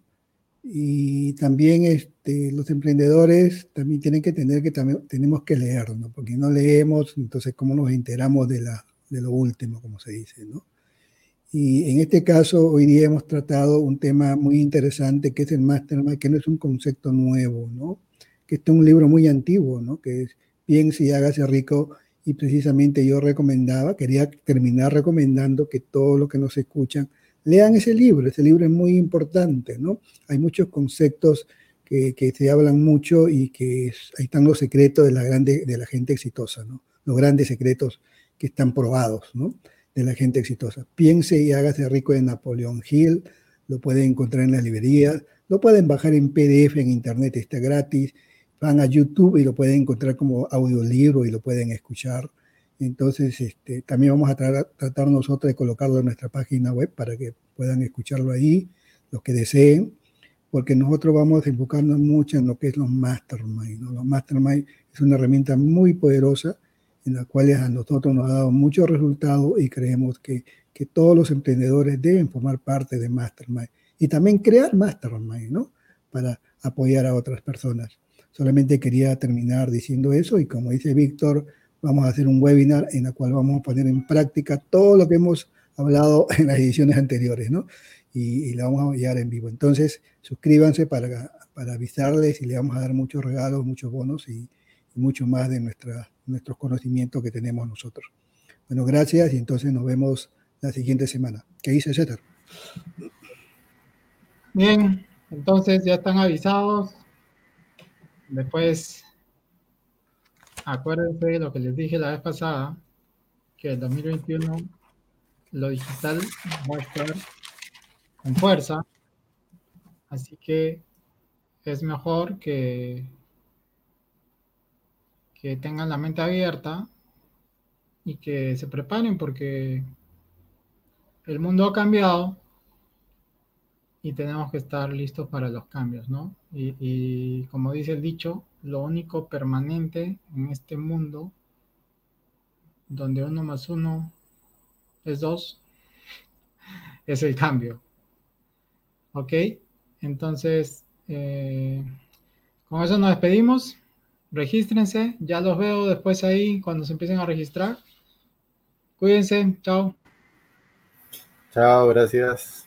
Y también este, los emprendedores también tienen que entender que también tenemos que leer, ¿no? Porque no leemos, entonces, ¿cómo nos enteramos de, la, de lo último, como se dice, ¿no? Y en este caso, hoy día hemos tratado un tema muy interesante, que es el mastermind, que no es un concepto nuevo, ¿no? Que este es un libro muy antiguo, ¿no? Que es Bien si hágase rico, y precisamente yo recomendaba, quería terminar recomendando que todos los que nos escuchan lean ese libro, ese libro es muy importante, ¿no? Hay muchos conceptos que, se hablan mucho y que ahí están los secretos de la, grande, de la gente exitosa, ¿no? Los grandes secretos que están probados, ¿no? De la gente exitosa. Piense y hágase rico de Napoleón Hill, lo pueden encontrar en las librerías, lo pueden bajar en PDF en internet, está gratis. Van a YouTube y lo pueden encontrar como audiolibro y lo pueden escuchar. Entonces, este, también vamos a tratar nosotros de colocarlo en nuestra página web para que puedan escucharlo ahí, los que deseen, porque nosotros vamos a enfocarnos mucho en lo que es los mastermind. Los mastermind es una herramienta muy poderosa en la cual a nosotros nos ha dado muchos resultados y creemos que, que todos los emprendedores deben formar parte de mastermind y también crear mastermind, ¿no? Para apoyar a otras personas. Solamente quería terminar diciendo eso y como dice Víctor, vamos a hacer un webinar en el cual vamos a poner en práctica todo lo que hemos hablado en las ediciones anteriores, ¿no? Y, y la vamos a enviar en vivo. Entonces, suscríbanse para, para avisarles y le vamos a dar muchos regalos, muchos bonos y, mucho más de nuestra, nuestros conocimientos que tenemos nosotros. Bueno, gracias y entonces nos vemos la siguiente semana. ¿Qué dice César? Bien, entonces ya están avisados. Después acuérdense de lo que les dije la vez pasada, que el 2021 lo digital va a estar con fuerza, así que es mejor que, que tengan la mente abierta y que se preparen porque el mundo ha cambiado y tenemos que estar listos para los cambios, ¿no? Y, y como dice el dicho, lo único permanente en este mundo donde uno más uno es dos, es el cambio. ¿Ok? Entonces, eh, con eso nos despedimos. Regístrense, ya los veo después ahí cuando se empiecen a registrar. Cuídense, chao. Chao, gracias.